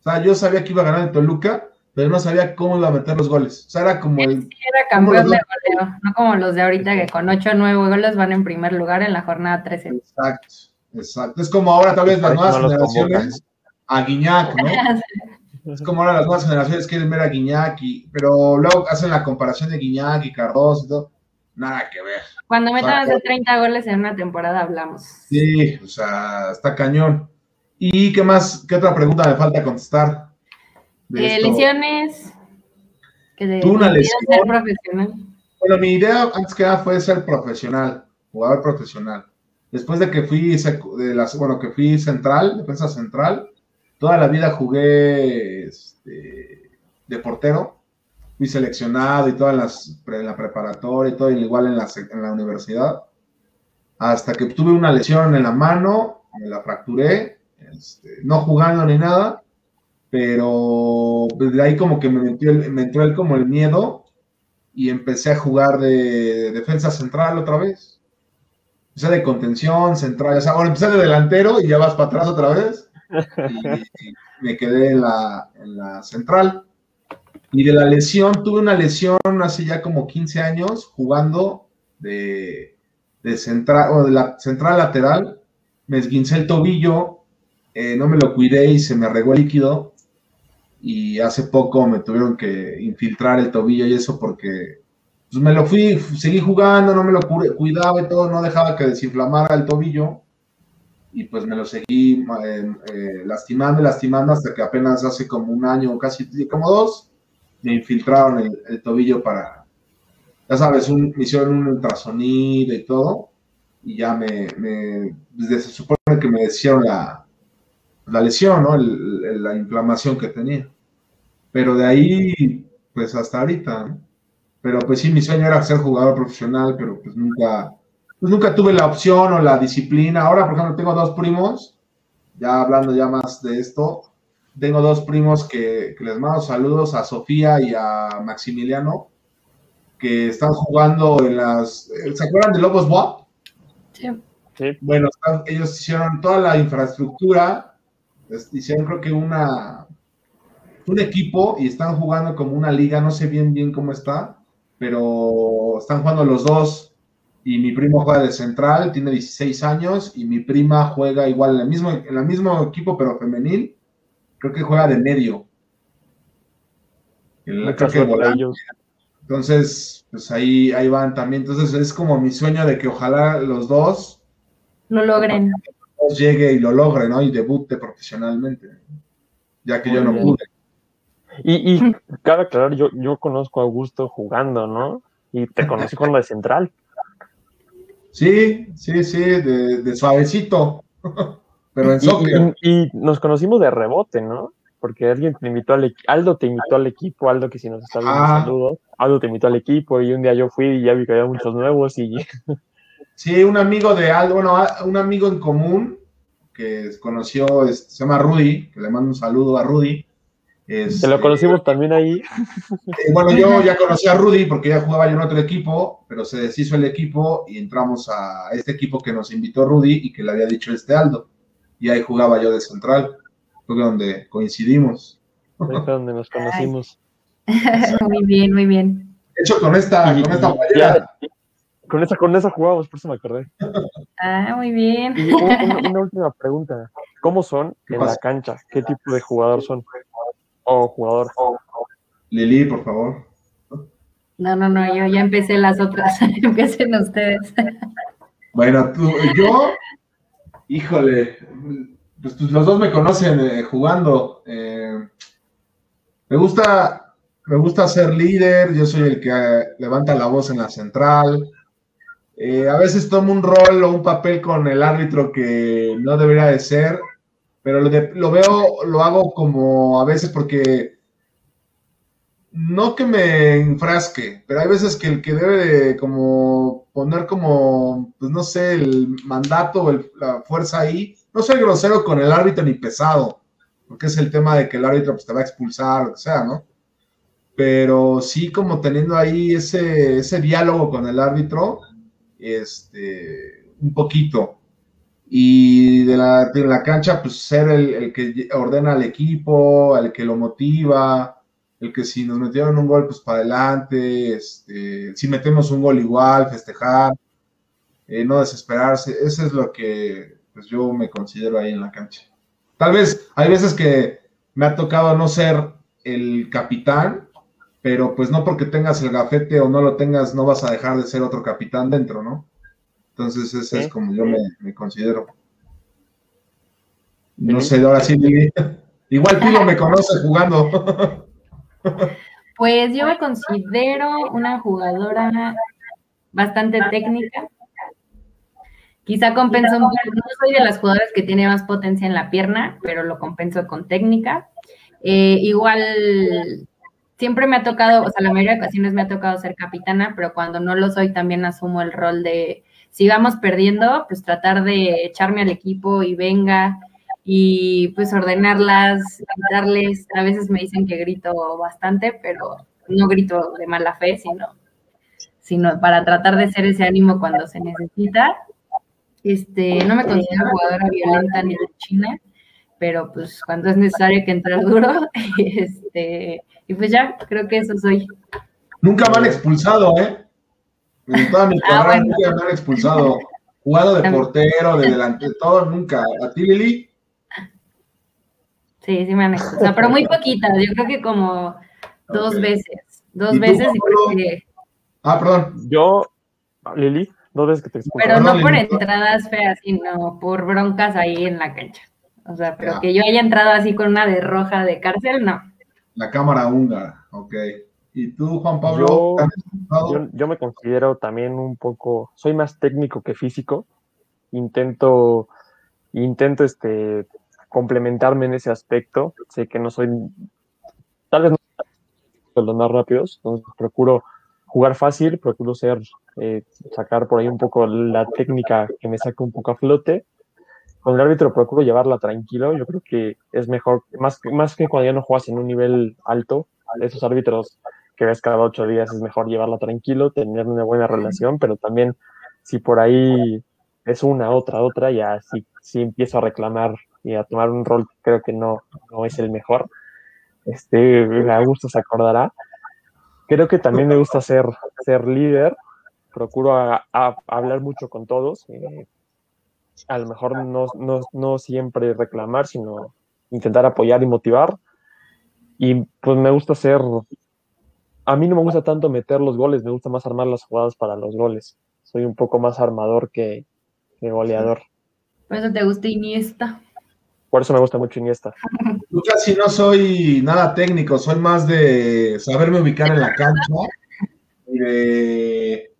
O sea, yo sabía que iba a ganar el Toluca, pero no sabía cómo iba a meter los goles. O sea, era como el... Era campeón de goleo, no como los de ahorita que con 8 o 9 goles van en primer lugar en la jornada 13. Exacto, exacto. Es como ahora tal vez las nuevas generaciones a Guiñac, ¿no? *laughs* Es como ahora las nuevas generaciones quieren ver a Guiñac, y, pero luego hacen la comparación de Guiñac y Cardoso y todo. Nada que ver. Cuando metan de 30 goles en una temporada hablamos. Sí, o sea, está cañón. ¿Y qué más? ¿Qué otra pregunta me falta contestar? Eh, lesiones. Que de, una lesión. Ser profesional. Bueno, mi idea antes que nada fue ser profesional, jugador profesional. Después de que fui de las, bueno, que fui central, defensa central, toda la vida jugué este, de portero, fui seleccionado y todas las, en la preparatoria y todo, igual en la, en la universidad, hasta que tuve una lesión en la mano, me la fracturé, este, no jugando ni nada, pero desde ahí como que me, me entró el, como el miedo y empecé a jugar de defensa central otra vez. Empecé de contención, central, o sea, bueno, empecé de delantero y ya vas para atrás otra vez. *laughs* Y, me quedé en la, en la central. Y de la lesión, tuve una lesión hace ya como 15 años jugando de, de central, o de la central lateral. Me esguincé el tobillo, eh, no me lo cuidé y se me regó el líquido y hace poco me tuvieron que infiltrar el tobillo y eso porque pues me lo fui, seguí jugando, no me lo cuidaba y todo, no dejaba que desinflamara el tobillo y pues me lo seguí eh, eh, lastimando y lastimando hasta que apenas hace como un año, casi como dos, me infiltraron el, tobillo para, ya sabes, un, me hicieron un ultrasonido y todo y ya me, me se supone que me hicieron la, la lesión, ¿no? la inflamación que tenía. Pero de ahí, pues hasta ahorita, Pero pues sí, mi sueño era ser jugador profesional, pero pues nunca, pues nunca tuve la opción o la disciplina. Ahora, por ejemplo, tengo dos primos, ya hablando ya más de esto, tengo dos primos que, les mando saludos a Sofía y a Maximiliano, que están jugando en las... ¿Se acuerdan de Lobos WAP? Sí. Bueno, ellos hicieron toda la infraestructura hicieron creo que una un equipo y están jugando como una liga, no sé bien bien cómo está, pero están jugando los dos y mi primo juega de central, tiene 16 años y mi prima juega igual en el mismo, en el mismo equipo pero femenil, creo que juega de medio. Entonces, pues ahí, ahí van también. Entonces es como mi sueño de que ojalá los dos lo logren llegue y lo logre, ¿no? Y debute profesionalmente, ya que yo no pude. Y, y cabe aclarar, yo, yo conozco a Augusto jugando, ¿no? Y te conocí con lo de central. Sí, sí, sí, de, suavecito, *laughs* pero en soccer. Y, nos conocimos de rebote, ¿no? Porque alguien te invitó al equipo, Aldo te invitó al equipo, Aldo que si nos está viendo, ah. saludos. Aldo te invitó al equipo y un día yo fui y ya vi que había muchos nuevos y *laughs* Sí, un amigo de Aldo, bueno, un amigo en común que conoció, este, se llama Rudy, que le mando un saludo a Rudy. Se lo conocimos también ahí. Eh, bueno, yo ya conocí a Rudy porque ya jugaba yo en otro equipo, pero se deshizo el equipo y entramos a este equipo que nos invitó Rudy y que le había dicho este Aldo. Y ahí jugaba yo de central, fue donde coincidimos. Fue donde nos conocimos. *laughs* muy bien, muy bien. De hecho, con esta, con esta con esa, con esa jugábamos, por eso me acordé. Ah, muy bien. Y una, última pregunta. ¿Cómo son en la cancha? ¿Qué tipo de jugador son? O jugador. Lili, por favor. No, no, no, yo ya empecé las otras. *laughs* Empiecen ustedes. Bueno, tú, yo, híjole, pues, pues, los dos me conocen eh, jugando. Eh, me gusta, me gusta ser líder, yo soy el que eh, levanta la voz en la central, eh, a veces tomo un rol o un papel con el árbitro que no debería de ser, pero lo, veo, lo hago como a veces porque no que me enfrasque, pero hay veces que el que debe de como poner como, pues no sé, el mandato o la fuerza ahí, no soy grosero con el árbitro ni pesado, porque es el tema de que el árbitro pues, te va a expulsar, o que sea, ¿no? Pero sí como teniendo ahí ese, ese diálogo con el árbitro, este, un poquito. Y de la, de la cancha, pues ser el, que ordena al equipo, el que lo motiva, el que si nos metieron un gol, pues para adelante, este, si metemos un gol igual, festejar, eh, no desesperarse, eso es lo que pues, yo me considero ahí en la cancha. Tal vez hay veces que me ha tocado no ser el capitán, pero pues no porque tengas el gafete o no lo tengas, no vas a dejar de ser otro capitán dentro, ¿no? Entonces ese es como yo me, considero. No sé, ahora sí, igual Pilo me conoce jugando. Pues yo me considero una jugadora bastante técnica. Quizá compenso un poco, no soy de las jugadoras que tiene más potencia en la pierna, pero lo compenso con técnica. Eh, igual siempre me ha tocado, o sea, la mayoría de ocasiones me ha tocado ser capitana, pero cuando no lo soy también asumo el rol de, si vamos perdiendo, pues tratar de echarme al equipo y venga y pues ordenarlas, gritarles. A veces me dicen que grito bastante, pero no grito de mala fe, sino, sino para tratar de ser ese ánimo cuando se necesita. Este, no me considero jugadora violenta ni de China, pero pues cuando es necesario que entrar duro, *laughs* este, y pues ya, creo que eso soy. Nunca me han expulsado, ¿eh? En toda mi ah, carrera nunca me han expulsado. Jugado de *laughs* portero, de delante, todo, nunca. ¿A ti, Lili? Sí, sí me han expulsado, pero muy poquitas, yo creo que como dos veces. Dos veces y porque... Ah, perdón. Yo, Lili, dos veces que te expulsaron. Pero no por entradas feas, sino por broncas ahí en la cancha. O sea, pero que yo haya entrado así con una de roja de cárcel, no. La cámara húngara, ok. ¿Y tú, Juan Pablo? Yo, me considero también un poco, soy más técnico que físico. Intento, intento este, complementarme en ese aspecto. Sé que no soy, tal vez no de los más rápidos, entonces procuro jugar fácil, procuro ser, eh, sacar por ahí un poco la técnica que me saque un poco a flote con el árbitro procuro llevarla tranquilo. Yo creo que es mejor, más, más que cuando ya no juegas en un nivel alto, esos árbitros que ves cada ocho días es mejor llevarla tranquilo, tener una buena relación, pero también si por ahí es una, otra, otra, ya si, si empiezo a reclamar y a tomar un rol que creo que no, no es el mejor, este, a gusto se acordará. Creo que también me gusta ser, ser líder, procuro hablar mucho con todos, eh, a lo mejor no, no, no siempre reclamar, sino intentar apoyar y motivar. Y pues me gusta hacer, a mí no me gusta tanto meter los goles, me gusta más armar las jugadas para los goles. Soy un poco más armador que, goleador. Por eso te gusta Iniesta. Por eso me gusta mucho Iniesta. *laughs* Yo casi no soy nada técnico, soy más de saberme ubicar en la cancha y de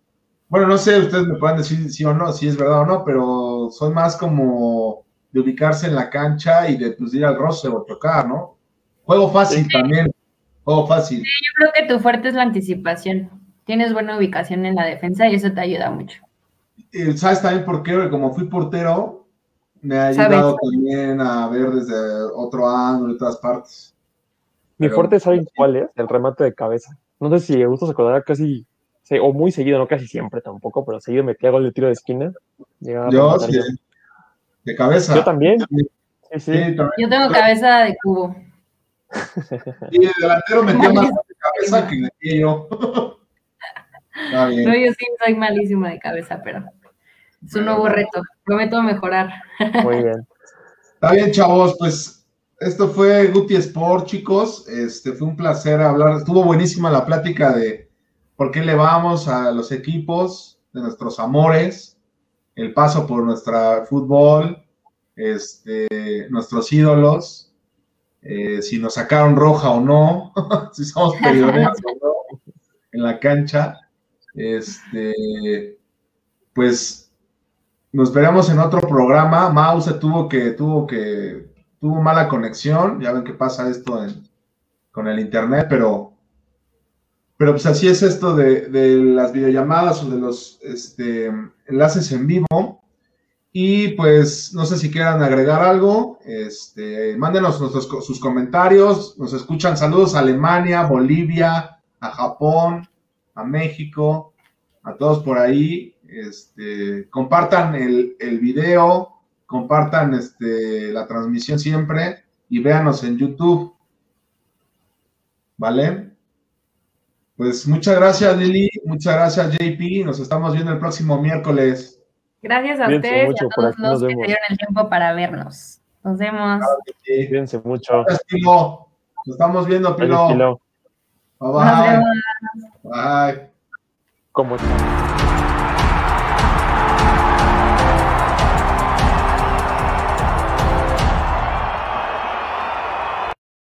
bueno, no sé, ustedes me pueden decir sí o no, si es verdad o no, pero son más como de ubicarse en la cancha y de pues, ir al roce o tocar, ¿no? Juego fácil también, juego fácil. Sí, yo creo que tu fuerte es la anticipación. Tienes buena ubicación en la defensa y eso te ayuda mucho. ¿Sabes también por qué? Como fui portero, me ha ayudado también a ver desde otro ángulo y todas partes. Mi fuerte, ¿saben cuál es? El remate de cabeza. No sé si Augusto se acordará casi o muy seguido, no casi siempre tampoco, pero seguido metía gol de tiro de esquina. Yo sí, de cabeza. Yo también. Yo tengo cabeza de cubo. *laughs* Y el delantero metió más de cabeza que *laughs* metí yo. *laughs* No, yo sí soy malísima de cabeza, pero es un nuevo reto. Prometo mejorar. Muy bien. Está bien, chavos, pues esto fue Guti Sport, chicos. Este fue un placer hablar. Estuvo buenísima la plática de, por qué le vamos a los equipos de nuestros amores, el paso por nuestra fútbol, este, nuestros ídolos, eh, si nos sacaron roja o no, *laughs* si somos periodistas o no en la cancha. Este, pues nos veremos en otro programa. Mouse tuvo que, tuvo que, tuvo mala conexión. Ya ven que pasa esto con el internet, pero pero pues así es esto de, las videollamadas o de los este, enlaces en vivo. Y pues no sé si quieran agregar algo, este, mándenos sus comentarios, nos escuchan saludos a Alemania, Bolivia, a Japón, a México, a todos por ahí. Este, compartan el, el video, compartan este, la transmisión siempre y véanos en YouTube. ¿vale? Pues muchas gracias, Lili. Muchas gracias, JP. Nos estamos viendo el próximo miércoles. Gracias a ustedes y a todos los que se dieron el tiempo para vernos. Nos vemos. Cuídense mucho. Gracias, Pilo. Nos estamos viendo, Pilo. Bye bye. Bye. ¿Cómo estás?